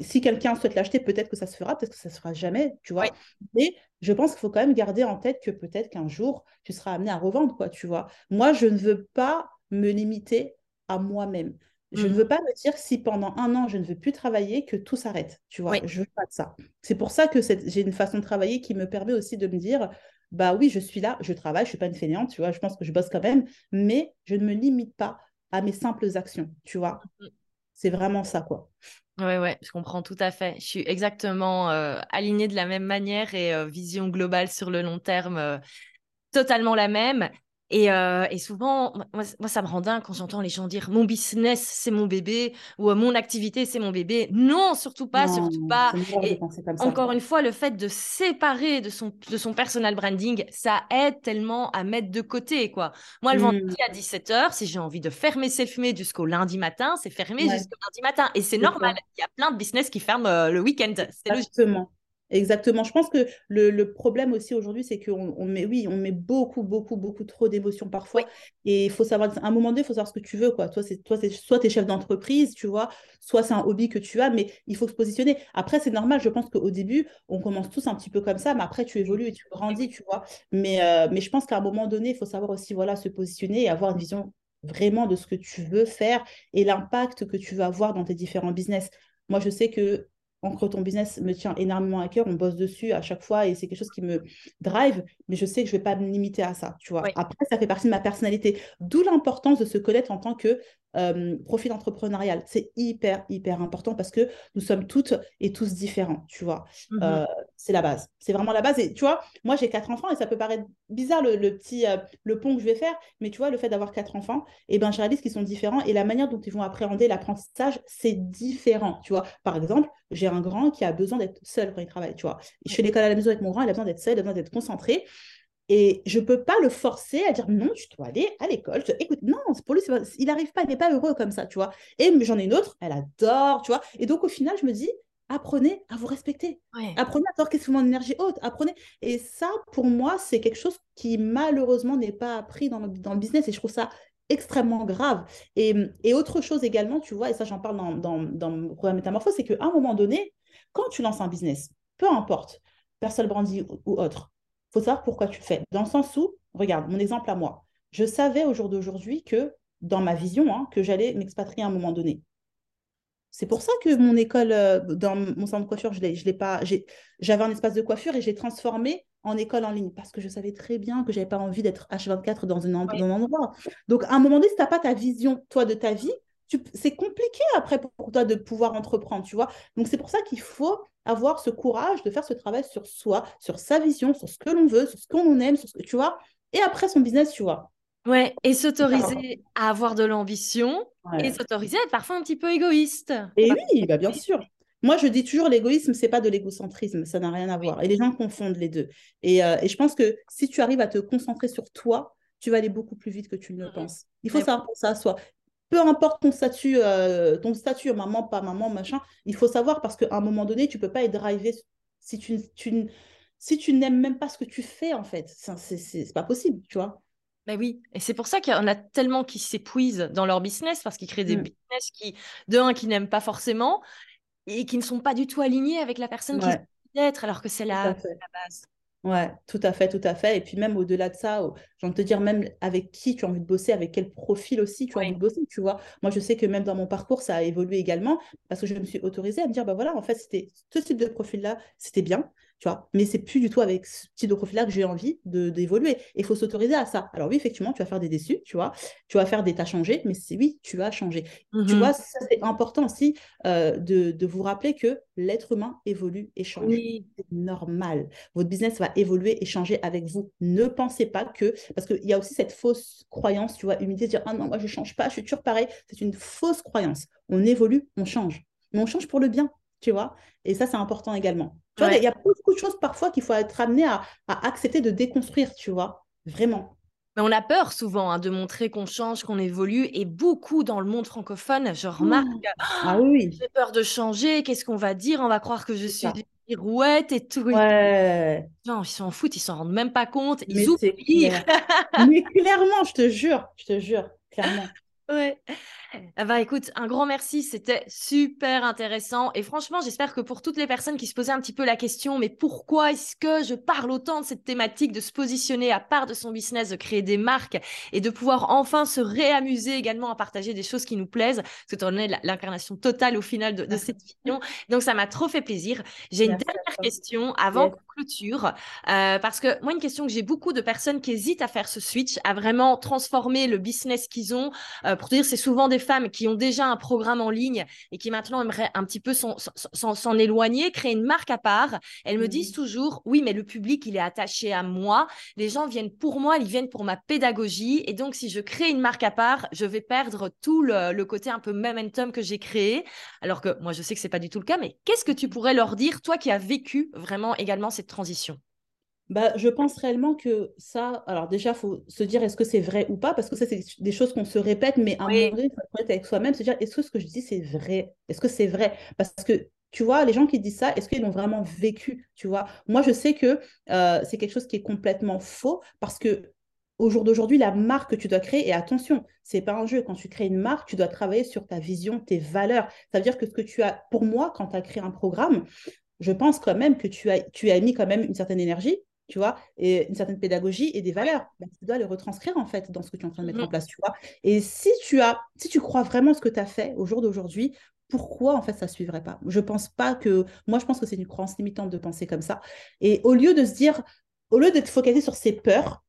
si quelqu'un souhaite l'acheter, peut-être que ça se fera, peut-être que ça se fera jamais, tu vois. Mais je pense qu'il faut quand même garder en tête que peut-être qu'un jour, tu seras amené à revendre, quoi, tu vois. Moi, je ne veux pas me limiter à moi-même. Je ne mmh. veux pas me dire si pendant un an, je ne veux plus travailler, que tout s'arrête, tu vois. Je veux pas de ça. C'est pour ça que j'ai une façon de travailler qui me permet aussi de me dire, bah oui, je suis là, je travaille, je suis pas une fainéante, tu vois, je pense que je bosse quand même, mais je ne me limite pas à mes simples actions, tu vois. Mmh. C'est vraiment ça, quoi. Ouais, ouais, je comprends tout à fait. Je suis exactement euh, alignée de la même manière et euh, vision globale sur le long terme, euh, totalement la même. Et, euh, et, souvent, moi, moi, ça me rend dingue quand j'entends les gens dire mon business, c'est mon bébé ou euh, mon activité, c'est mon bébé. Non, surtout pas, Non, surtout pas. c'est Et comme ça. encore une fois, le fait de séparer de son, de son personal branding, ça aide tellement à mettre de côté. quoi. Moi, le Mm. vendredi à 17h, si j'ai envie de fermer self-made jusqu'au lundi matin, c'est fermé Ouais. jusqu'au lundi matin. Et c'est normal. Il y a plein de business qui ferment euh, le week-end. C'est logique. Exactement. Je pense que le, le problème aussi aujourd'hui, c'est qu'on on met, oui, on met beaucoup, beaucoup, beaucoup trop d'émotions parfois. Oui. Et il faut savoir, à un moment donné, il faut savoir ce que tu veux, quoi. Toi, c'est, toi, c'est, soit tu es chef d'entreprise, tu vois, soit c'est un hobby que tu as, mais il faut se positionner. Après, c'est normal, je pense qu'au début, on commence tous un petit peu comme ça, mais après, tu évolues et tu grandis, tu vois. Mais, euh, mais je pense qu'à un moment donné, il faut savoir aussi, voilà, se positionner et avoir une vision vraiment de ce que tu veux faire et l'impact que tu veux avoir dans tes différents business. Moi, je sais que Ancre ton business me tient énormément à cœur, on bosse dessus à chaque fois et c'est quelque chose qui me drive, mais je sais que je ne vais pas me limiter à ça, tu vois. Oui. Après, ça fait partie de ma personnalité, d'où l'importance de se connaître en tant que euh, profil entrepreneurial. C'est hyper, hyper important parce que nous sommes toutes et tous différents, tu vois. Mhm. Euh, c'est la base, c'est vraiment la base. Et tu vois, moi j'ai quatre enfants et ça peut paraître bizarre le, le petit euh, le pont que je vais faire, mais tu vois, le fait d'avoir quatre enfants, et ben je réalise qu'ils sont différents et la manière dont ils vont appréhender l'apprentissage, c'est différent, tu vois. Par exemple, j'ai un grand qui a besoin d'être seul quand il travaille, tu vois. Je fais l'école à la maison avec mon grand, il a besoin d'être seul, il a besoin d'être concentré. Et je ne peux pas le forcer à dire non, tu dois aller à l'école. Écoute, non, pour lui, pas- il n'arrive pas, il n'est pas heureux comme ça, tu vois. Et j'en ai une autre, elle adore, tu vois. Et donc, au final, je me dis, apprenez à vous respecter. Ouais. Apprenez à savoir qu'est-ce que mon énergie haute. Apprenez. Et ça, pour moi, c'est quelque chose qui, malheureusement, n'est pas appris dans le, dans le business. Et je trouve ça extrêmement grave. Et, et autre chose également, tu vois, et ça, j'en parle dans, dans, dans mon programme Métamorphose, c'est qu'à un moment donné, quand tu lances un business, peu importe, personal branding ou, ou autre, faut savoir pourquoi tu le fais. Dans le sens où, regarde, mon exemple à moi, je savais au jour d'aujourd'hui que, dans ma vision, hein, que j'allais m'expatrier à un moment donné. C'est pour ça que mon école, euh, dans mon centre de coiffure, je l'ai, je l'ai pas, j'avais un espace de coiffure et j'ai transformé en école en ligne parce que je savais très bien que j'avais pas envie d'être H24 dans un, en- Oui. dans un endroit. Donc, à un moment donné, si tu n'as pas ta vision, toi, de ta vie, c'est compliqué après pour toi de pouvoir entreprendre, tu vois. Donc, c'est pour ça qu'il faut avoir ce courage de faire ce travail sur soi, sur sa vision, sur ce que l'on veut, sur ce qu'on aime, sur ce que, tu vois. Et après, son business, tu vois. Ouais, et s'autoriser à avoir de l'ambition Ouais. et s'autoriser à être parfois un petit peu égoïste. Et oui, bah bien sûr. Moi, je dis toujours, l'égoïsme, c'est pas de l'égocentrisme, ça n'a rien à voir. Et les gens confondent les deux. Et, euh, et je pense que si tu arrives à te concentrer sur toi, tu vas aller beaucoup plus vite que tu ne le penses. Il faut savoir penser à soi. Peu importe ton statut, euh, ton statut, maman, pas maman, machin, il faut savoir parce qu'à un moment donné, tu peux pas être drivé si tu, tu, si tu n'aimes même pas ce que tu fais, en fait. C'est pas possible, tu vois. Ben oui, et c'est pour ça qu'il y en a tellement qui s'épuisent dans leur business parce qu'ils créent des Mm. business qui, de un, qui n'aiment pas forcément et qui ne sont pas du tout alignés avec la personne qu'ils Ouais. sont d'être, alors que c'est la, la base. Ouais, tout à fait, tout à fait. Et puis même au-delà de ça, j'ai envie de te dire même avec qui tu as envie de bosser, avec quel profil aussi tu as Oui. envie de bosser, tu vois. Moi, je sais que même dans mon parcours, ça a évolué également parce que je me suis autorisée à me dire, bah voilà, en fait, c'était ce type de profil-là, c'était bien, tu vois, mais c'est plus du tout avec ce type de profil-là que j'ai envie de d'évoluer. Et il faut s'autoriser à ça. Alors oui, effectivement, tu vas faire des déçus, tu vois, tu vas faire des t'as changé, mais c'est oui, tu as changé. Tu Mhm. vois, ça c'est important aussi euh, de, de vous rappeler que l'être humain évolue et change Oui, c'est normal. Votre business va évoluer et changer avec vous. Ne pensez pas que, parce qu'il y a aussi cette fausse croyance, tu vois, humilité, de dire, ah non, moi je change pas, je suis toujours pareil. C'est une fausse croyance. On évolue, on change. Mais on change pour le bien, tu vois. Et ça, c'est important également. Tu vois, Ouais. il y a beaucoup de choses parfois qu'il faut être amené à, à accepter de déconstruire, tu vois. Vraiment. mais on a peur souvent hein, de montrer qu'on change, qu'on évolue, et beaucoup dans le monde francophone, je remarque, Ah oui, oui. j'ai peur de changer, qu'est-ce qu'on va dire, on va croire que je suis ça. une pirouette et tout. Ouais. Non, ils s'en foutent, ils s'en rendent même pas compte, ils Mais oublient. clair. Mais clairement, je te jure, je te jure, clairement. Ouais. Ah bah écoute, un grand merci, c'était super intéressant. Et franchement, j'espère que pour toutes les personnes qui se posaient un petit peu la question, mais pourquoi est-ce que je parle autant de cette thématique de se positionner à part de son business, de créer des marques et de pouvoir enfin se réamuser également à partager des choses qui nous plaisent, parce que tu en es l'incarnation totale au final de, de cette vision. Donc ça m'a trop fait plaisir. J'ai une dernière question avant qu'on clôture, euh, parce que moi, une question que j'ai beaucoup de personnes qui hésitent à faire ce switch, à vraiment transformer le business qu'ils ont euh, pour te dire, c'est souvent des femmes qui ont déjà un programme en ligne et qui maintenant aimeraient un petit peu s'en éloigner, créer une marque à part. Elles me disent toujours, oui, mais le public, il est attaché à moi. Les gens viennent pour moi, ils viennent pour ma pédagogie. Et donc, si je crée une marque à part, je vais perdre tout le, côté un peu momentum que j'ai créé. Alors que moi, je sais que c'est pas du tout le cas, mais qu'est-ce que tu pourrais leur dire, toi qui as vécu vraiment également cette transition? Bah, je pense réellement que ça, alors déjà, il faut se dire est-ce que c'est vrai ou pas, parce que ça, c'est des choses qu'on se répète, mais à un moment donné, il faut être avec soi-même, se dire est-ce que ce que je dis, c'est vrai? Est-ce que c'est vrai? Parce que tu vois, les gens qui disent ça, est-ce qu'ils l'ont vraiment vécu? Tu vois, moi, je sais que euh, c'est quelque chose qui est complètement faux parce que au jour d'aujourd'hui, la marque que tu dois créer, et attention, c'est pas un jeu. Quand tu crées une marque, tu dois travailler sur ta vision, tes valeurs. Ça veut dire que ce que tu as, pour moi, quand tu as créé un programme, je pense quand même que tu as, tu as mis quand même une certaine énergie, tu vois, et une certaine pédagogie et des valeurs. Ben, tu dois les retranscrire en fait dans ce que tu es en train de mettre en place, tu vois. Et si tu as, si tu crois vraiment ce que tu as fait au jour d'aujourd'hui, pourquoi en fait ça suivrait pas? Je pense pas que moi je pense que c'est une croyance limitante de penser comme ça. Et au lieu de se dire, au lieu d'être focalisé sur ses peurs,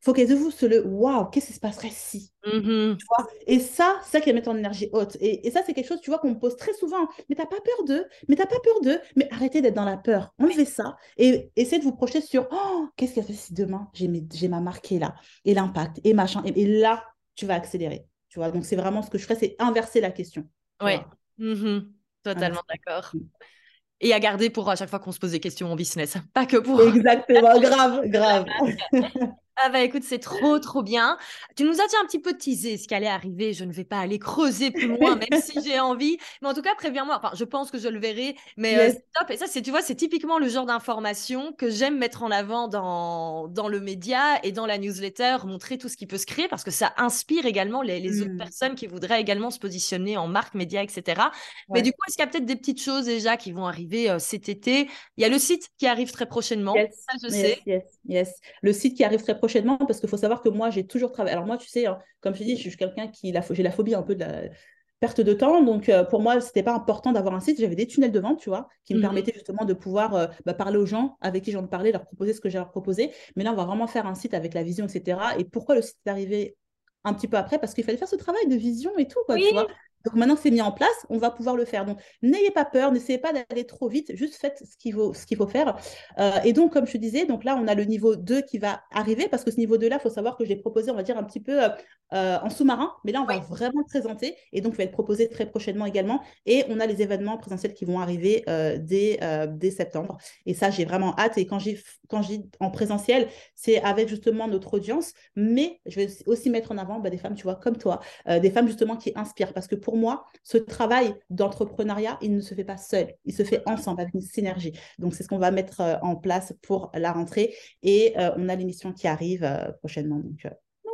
focalisez-vous sur le waouh, qu'est-ce qui se passerait si? Mmh tu vois? Et ça, c'est ça qui va mettre en énergie haute. Et, ça, c'est quelque chose, tu vois, qu'on me pose très souvent. Mais t'as pas peur d'eux? Mais t'as pas peur d'eux? Mais arrêtez d'être dans la peur. Enlevez ça et essayez de vous projeter sur oh, qu'est-ce qui a fait si demain j'ai ma marque là? Et l'impact et machin. Et, là, tu vas accélérer. Tu vois? Donc, c'est vraiment ce que je ferais, c'est inverser la question. Oui. Mmh Totalement d'accord. Et à garder pour à chaque fois qu'on se pose des questions en business, pas que pour. Exactement, grave, grave. Ah bah écoute, c'est trop trop bien. Tu nous as déjà un petit peu teasé ce qui allait arriver. Je ne vais pas aller creuser plus loin, même si j'ai envie. Mais en tout cas, préviens-moi. Enfin, je pense que je le verrai. Mais euh, c'est top. Et ça, c'est tu vois, c'est typiquement le genre d'information que j'aime mettre en avant dans, dans le média et dans la newsletter, montrer tout ce qui peut se créer parce que ça inspire également les, autres mmh. personnes qui voudraient également se positionner en marque, média, etc. Mais du coup, est-ce qu'il y a peut-être des petites choses déjà qui vont arriver euh, cet été? Il y a le site qui arrive très prochainement. Ça, je sais. Yes, yes. Le site qui arrive très prochainement parce qu'il faut savoir que moi, j'ai toujours travaillé. Alors, moi, tu sais, hein, comme je dis, je suis quelqu'un qui. J'ai la phobie un peu de la perte de temps. Donc, euh, pour moi, c'était pas important d'avoir un site. J'avais des tunnels de vente, tu vois, qui me mmh permettaient justement de pouvoir euh, bah, parler aux gens avec qui j'en parlais, leur proposer ce que j'ai leur proposé. Mais là, on va vraiment faire un site avec la vision, etc. Et pourquoi le site est arrivé un petit peu après? Parce qu'il fallait faire ce travail de vision et tout, quoi, tu vois donc maintenant que c'est mis en place, on va pouvoir le faire. Donc n'ayez pas peur, n'essayez pas d'aller trop vite, juste faites ce qu'il faut, ce qu'il faut faire. Euh, et donc, comme je te disais, donc là, on a le niveau 2 qui va arriver, parce que ce niveau 2-là, il faut savoir que je l'ai proposé, on va dire, un petit peu euh, euh, en sous-marin, mais là, on va vraiment le présenter, et donc il va être proposé très prochainement également. Et on a les événements présentiels qui vont arriver dès, dès septembre. Et ça, j'ai vraiment hâte. Et quand dis en présentiel, c'est avec justement notre audience, mais je vais aussi mettre en avant bah, des femmes, tu vois, comme toi, des femmes justement qui inspirent, parce que pour moi, ce travail d'entrepreneuriat, il ne se fait pas seul, il se fait ensemble avec une synergie. Donc, c'est ce qu'on va mettre euh, en place pour la rentrée. Et euh, on a l'émission qui arrive euh, prochainement. Donc,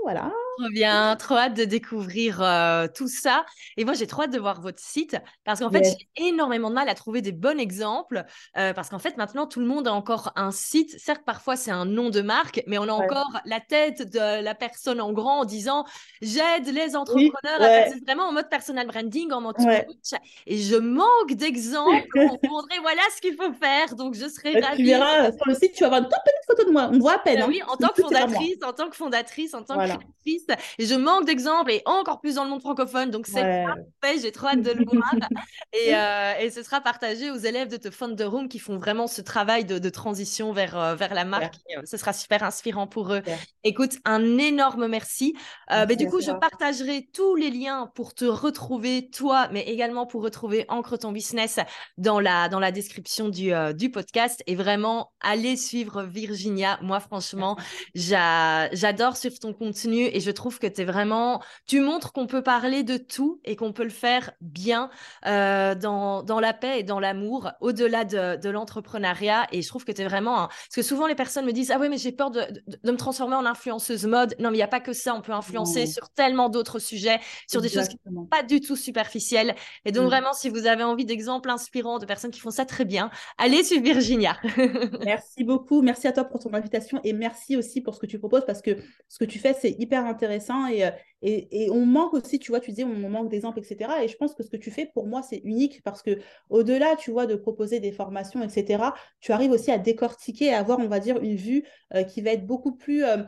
voilà. Trop bien, trop hâte de découvrir euh, tout ça. Et moi, j'ai trop hâte de voir votre site parce qu'en fait, j'ai énormément de mal à trouver des bons exemples euh, parce qu'en fait, maintenant, tout le monde a encore un site. Certes, parfois, c'est un nom de marque, mais on a encore la tête de la personne en grand en disant j'aide les entrepreneurs à passer vraiment en mode personal branding, en mode coach. Et je manque d'exemples pour montrer voilà ce qu'il faut faire. Donc, je serais ravie. Tu verras sur le site, tu vas avoir une toute petite photo de moi. On voit à peine. Ben hein. Oui, en tant que fondatrice, en tant que fondatrice, en tant que créatrice et je manque d'exemples et encore plus dans le monde francophone. Donc, c'est parfait. J'ai trop hâte de le voir. et, euh, et, ce sera partagé aux élèves de The Founder Room qui font vraiment ce travail de, de transition vers, euh, vers la marque. Euh, ce sera super inspirant pour eux. Écoute, un énorme merci. mais du coup, je partagerai tous les liens pour te retrouver, toi, mais également pour retrouver Ancre ton business dans la, dans la description du, du podcast. Et vraiment, allez suivre Virginia. Moi, franchement, j'adore suivre ton contenu et je trouve que tu vraiment, tu montres qu'on peut parler de tout et qu'on peut le faire bien euh, dans, dans, la paix et dans l'amour, au-delà de, de l'entrepreneuriat. Et je trouve que tu es vraiment, parce que souvent les personnes me disent, ah oui, mais j'ai peur de, de, me transformer en influenceuse mode. Non, mais il n'y a pas que ça, on peut influencer sur tellement d'autres sujets, sur des choses qui ne sont pas du tout superficielles. Et donc vraiment, si vous avez envie d'exemples inspirants de personnes qui font ça très bien, allez sur Virginia. merci beaucoup, merci à toi pour ton invitation et merci aussi pour ce que tu proposes parce que ce que tu fais, c'est hyper intéressant euh, et, et, on manque aussi, tu vois, tu disais, on manque d'exemples, etc. Et je pense que ce que tu fais, pour moi, c'est unique parce que au-delà, tu vois, de proposer des formations, etc., tu arrives aussi à décortiquer, à avoir, on va dire, une vue euh, qui va être beaucoup plus... Euh,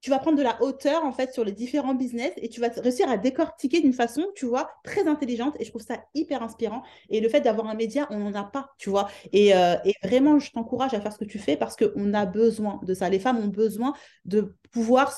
tu vas prendre de la hauteur en fait sur les différents business et tu vas réussir à décortiquer d'une façon, tu vois, très intelligente. Et je trouve ça hyper inspirant. Et le fait d'avoir un média, on n'en a pas, tu vois. Et, euh, et vraiment, je t'encourage à faire ce que tu fais parce qu'on a besoin de ça. Les femmes ont besoin de pouvoir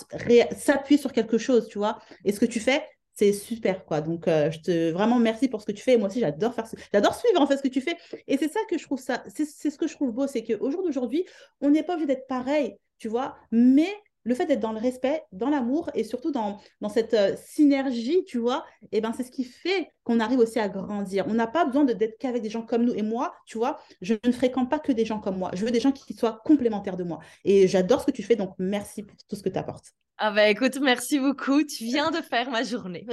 s'appuyer sur quelque chose, tu vois. Et ce que tu fais, c'est super quoi. Donc euh, je te vraiment merci pour ce que tu fais. Et moi aussi j'adore faire j'adore suivre en fait ce que tu fais. Et c'est ça que je trouve ça c'est ce que je trouve beau, c'est qu'au jour d'aujourd'hui, on n'est pas obligé d'être pareil, tu vois, mais le fait d'être dans le respect, dans l'amour et surtout dans, dans cette euh, synergie, tu vois, et eh ben c'est ce qui fait qu'on arrive aussi à grandir. On n'a pas besoin d'être qu'avec des gens comme nous. Et moi, tu vois, je ne fréquente pas que des gens comme moi. Je veux des gens qui soient complémentaires de moi. Et j'adore ce que tu fais, donc merci pour tout ce que tu apportes. Ah bah écoute, merci beaucoup. Tu viens de faire ma journée.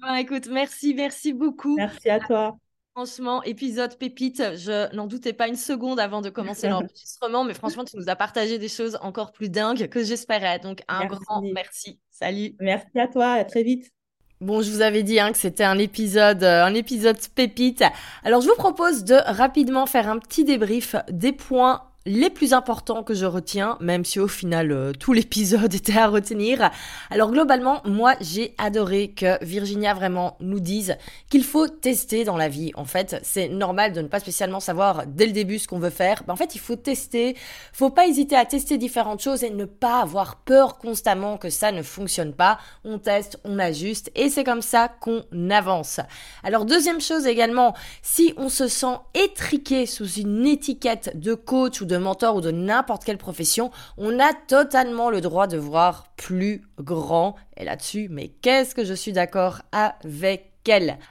bah, écoute, merci, merci beaucoup. Merci à toi. Franchement, épisode pépite, je n'en doutais pas une seconde avant de commencer l'enregistrement, mais franchement, tu nous as partagé des choses encore plus dingues que j'espérais. Donc, un grand merci. Salut. Merci à toi, à très vite. Bon, je vous avais dit hein, que c'était un épisode, euh, un épisode pépite. Alors, je vous propose de rapidement faire un petit débrief des points les plus importants que je retiens, même si au final euh, tout l'épisode était à retenir. Alors globalement, moi j'ai adoré que Virginia vraiment nous dise qu'il faut tester dans la vie. En fait, c'est normal de ne pas spécialement savoir dès le début ce qu'on veut faire. Ben, en fait, il faut tester. Faut pas hésiter à tester différentes choses et ne pas avoir peur constamment que ça ne fonctionne pas. On teste, on ajuste et c'est comme ça qu'on avance. Alors deuxième chose également, si on se sent étriqué sous une étiquette de coach ou de de mentor ou de n'importe quelle profession, on a totalement le droit de voir plus grand. Et là-dessus, mais qu'est-ce que je suis d'accord avec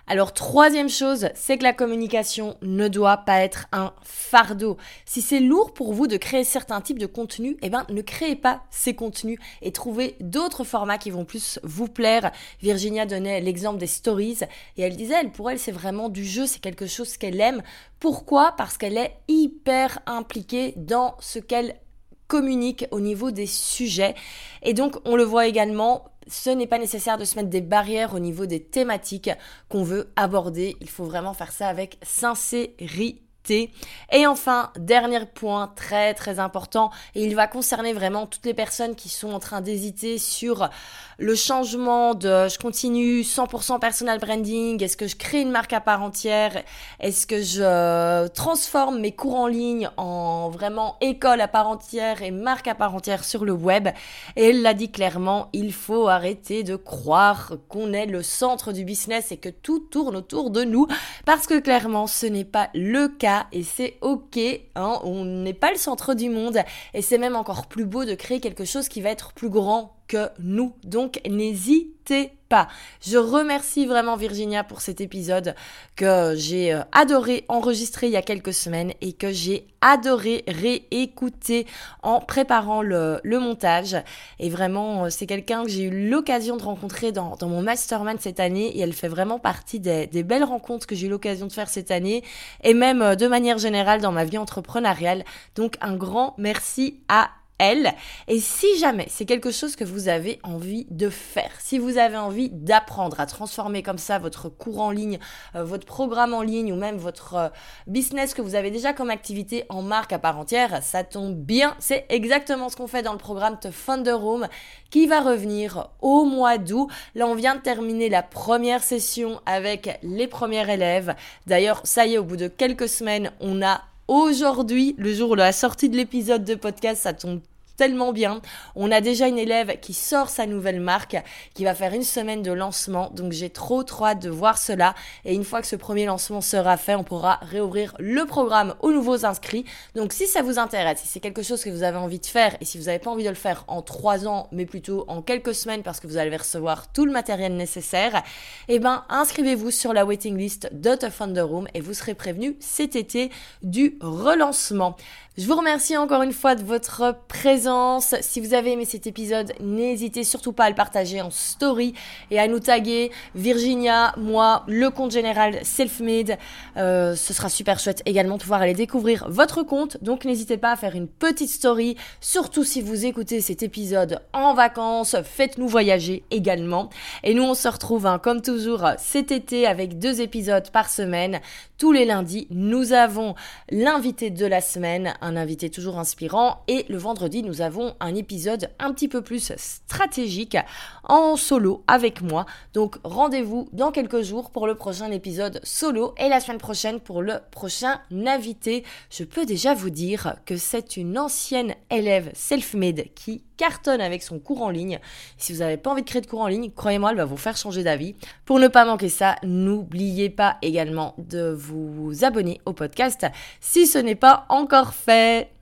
Alors troisième chose, c'est que la communication ne doit pas être un fardeau. Si c'est lourd pour vous de créer certains types de contenus, eh ben ne créez pas ces contenus et trouvez d'autres formats qui vont plus vous plaire. Virginia donnait l'exemple des stories et elle disait, elle pour elle c'est vraiment du jeu, c'est quelque chose qu'elle aime. Pourquoi? Parce qu'elle est hyper impliquée dans ce qu'elle communique au niveau des sujets. Et donc, on le voit également, ce n'est pas nécessaire de se mettre des barrières au niveau des thématiques qu'on veut aborder. Il faut vraiment faire ça avec sincérité et enfin, dernier point très très important, et il va concerner vraiment toutes les personnes qui sont en train d'hésiter sur le changement de je continue 100% personal branding, est-ce que je crée une marque à part entière, est-ce que je transforme mes cours en ligne en vraiment école à part entière et marque à part entière sur le web? Et elle l'a dit clairement, il faut arrêter de croire qu'on est le centre du business et que tout tourne autour de nous, parce que clairement ce n'est pas le cas et c'est ok, hein, on n'est pas le centre du monde. Et c'est même encore plus beau de créer quelque chose qui va être plus grand nous. Donc n'hésitez pas. Je remercie vraiment Virginia pour cet épisode que j'ai euh, adoré enregistrer il y a quelques semaines et que j'ai adoré réécouter en préparant le, montage. Et vraiment, euh, c'est quelqu'un que j'ai eu l'occasion de rencontrer dans, mon mastermind cette année et elle fait vraiment partie des, des belles rencontres que j'ai eu l'occasion de faire cette année et même euh, de manière générale dans ma vie entrepreneuriale. Donc un grand merci à elle. Et si jamais c'est quelque chose que vous avez envie de faire, si vous avez envie d'apprendre à transformer comme ça votre cours en ligne, euh, votre programme en ligne ou même votre euh, business que vous avez déjà comme activité en marque à part entière, ça tombe bien. C'est exactement ce qu'on fait dans le programme The Thunder Room qui va revenir au mois d'août. Là, on vient de terminer la première session avec les premiers élèves. D'ailleurs, ça y est, au bout de quelques semaines, on a Aujourd'hui, le jour de la sortie de l'épisode de podcast, ça tombe tellement bien. On a déjà une élève qui sort sa nouvelle marque, qui va faire une semaine de lancement. Donc j'ai trop trop hâte de voir cela. Et une fois que ce premier lancement sera fait, on pourra réouvrir le programme aux nouveaux inscrits. Donc si ça vous intéresse, si c'est quelque chose que vous avez envie de faire et si vous n'avez pas envie de le faire en trois ans, mais plutôt en quelques semaines parce que vous allez recevoir tout le matériel nécessaire, eh ben inscrivez-vous sur la waiting list de The Thunder Room et vous serez prévenu cet été du relancement. Je vous remercie encore une fois de votre présence. Si vous avez aimé cet épisode, n'hésitez surtout pas à le partager en story et à nous taguer Virginia, moi, le compte général Selfmade. Euh, ce sera super chouette également de pouvoir aller découvrir votre compte. Donc n'hésitez pas à faire une petite story, surtout si vous écoutez cet épisode en vacances. Faites-nous voyager également. Et nous, on se retrouve hein, comme toujours cet été avec deux épisodes par semaine. Tous les lundis, nous avons l'invité de la semaine un invité toujours inspirant. Et le vendredi, nous nous avons un épisode un petit peu plus stratégique en solo avec moi. Donc rendez-vous dans quelques jours pour le prochain épisode solo et la semaine prochaine pour le prochain invité. Je peux déjà vous dire que c'est une ancienne élève self-made qui cartonne avec son cours en ligne. Si vous n'avez pas envie de créer de cours en ligne, croyez-moi, elle va vous faire changer d'avis. Pour ne pas manquer ça, n'oubliez pas également de vous abonner au podcast si ce n'est pas encore fait.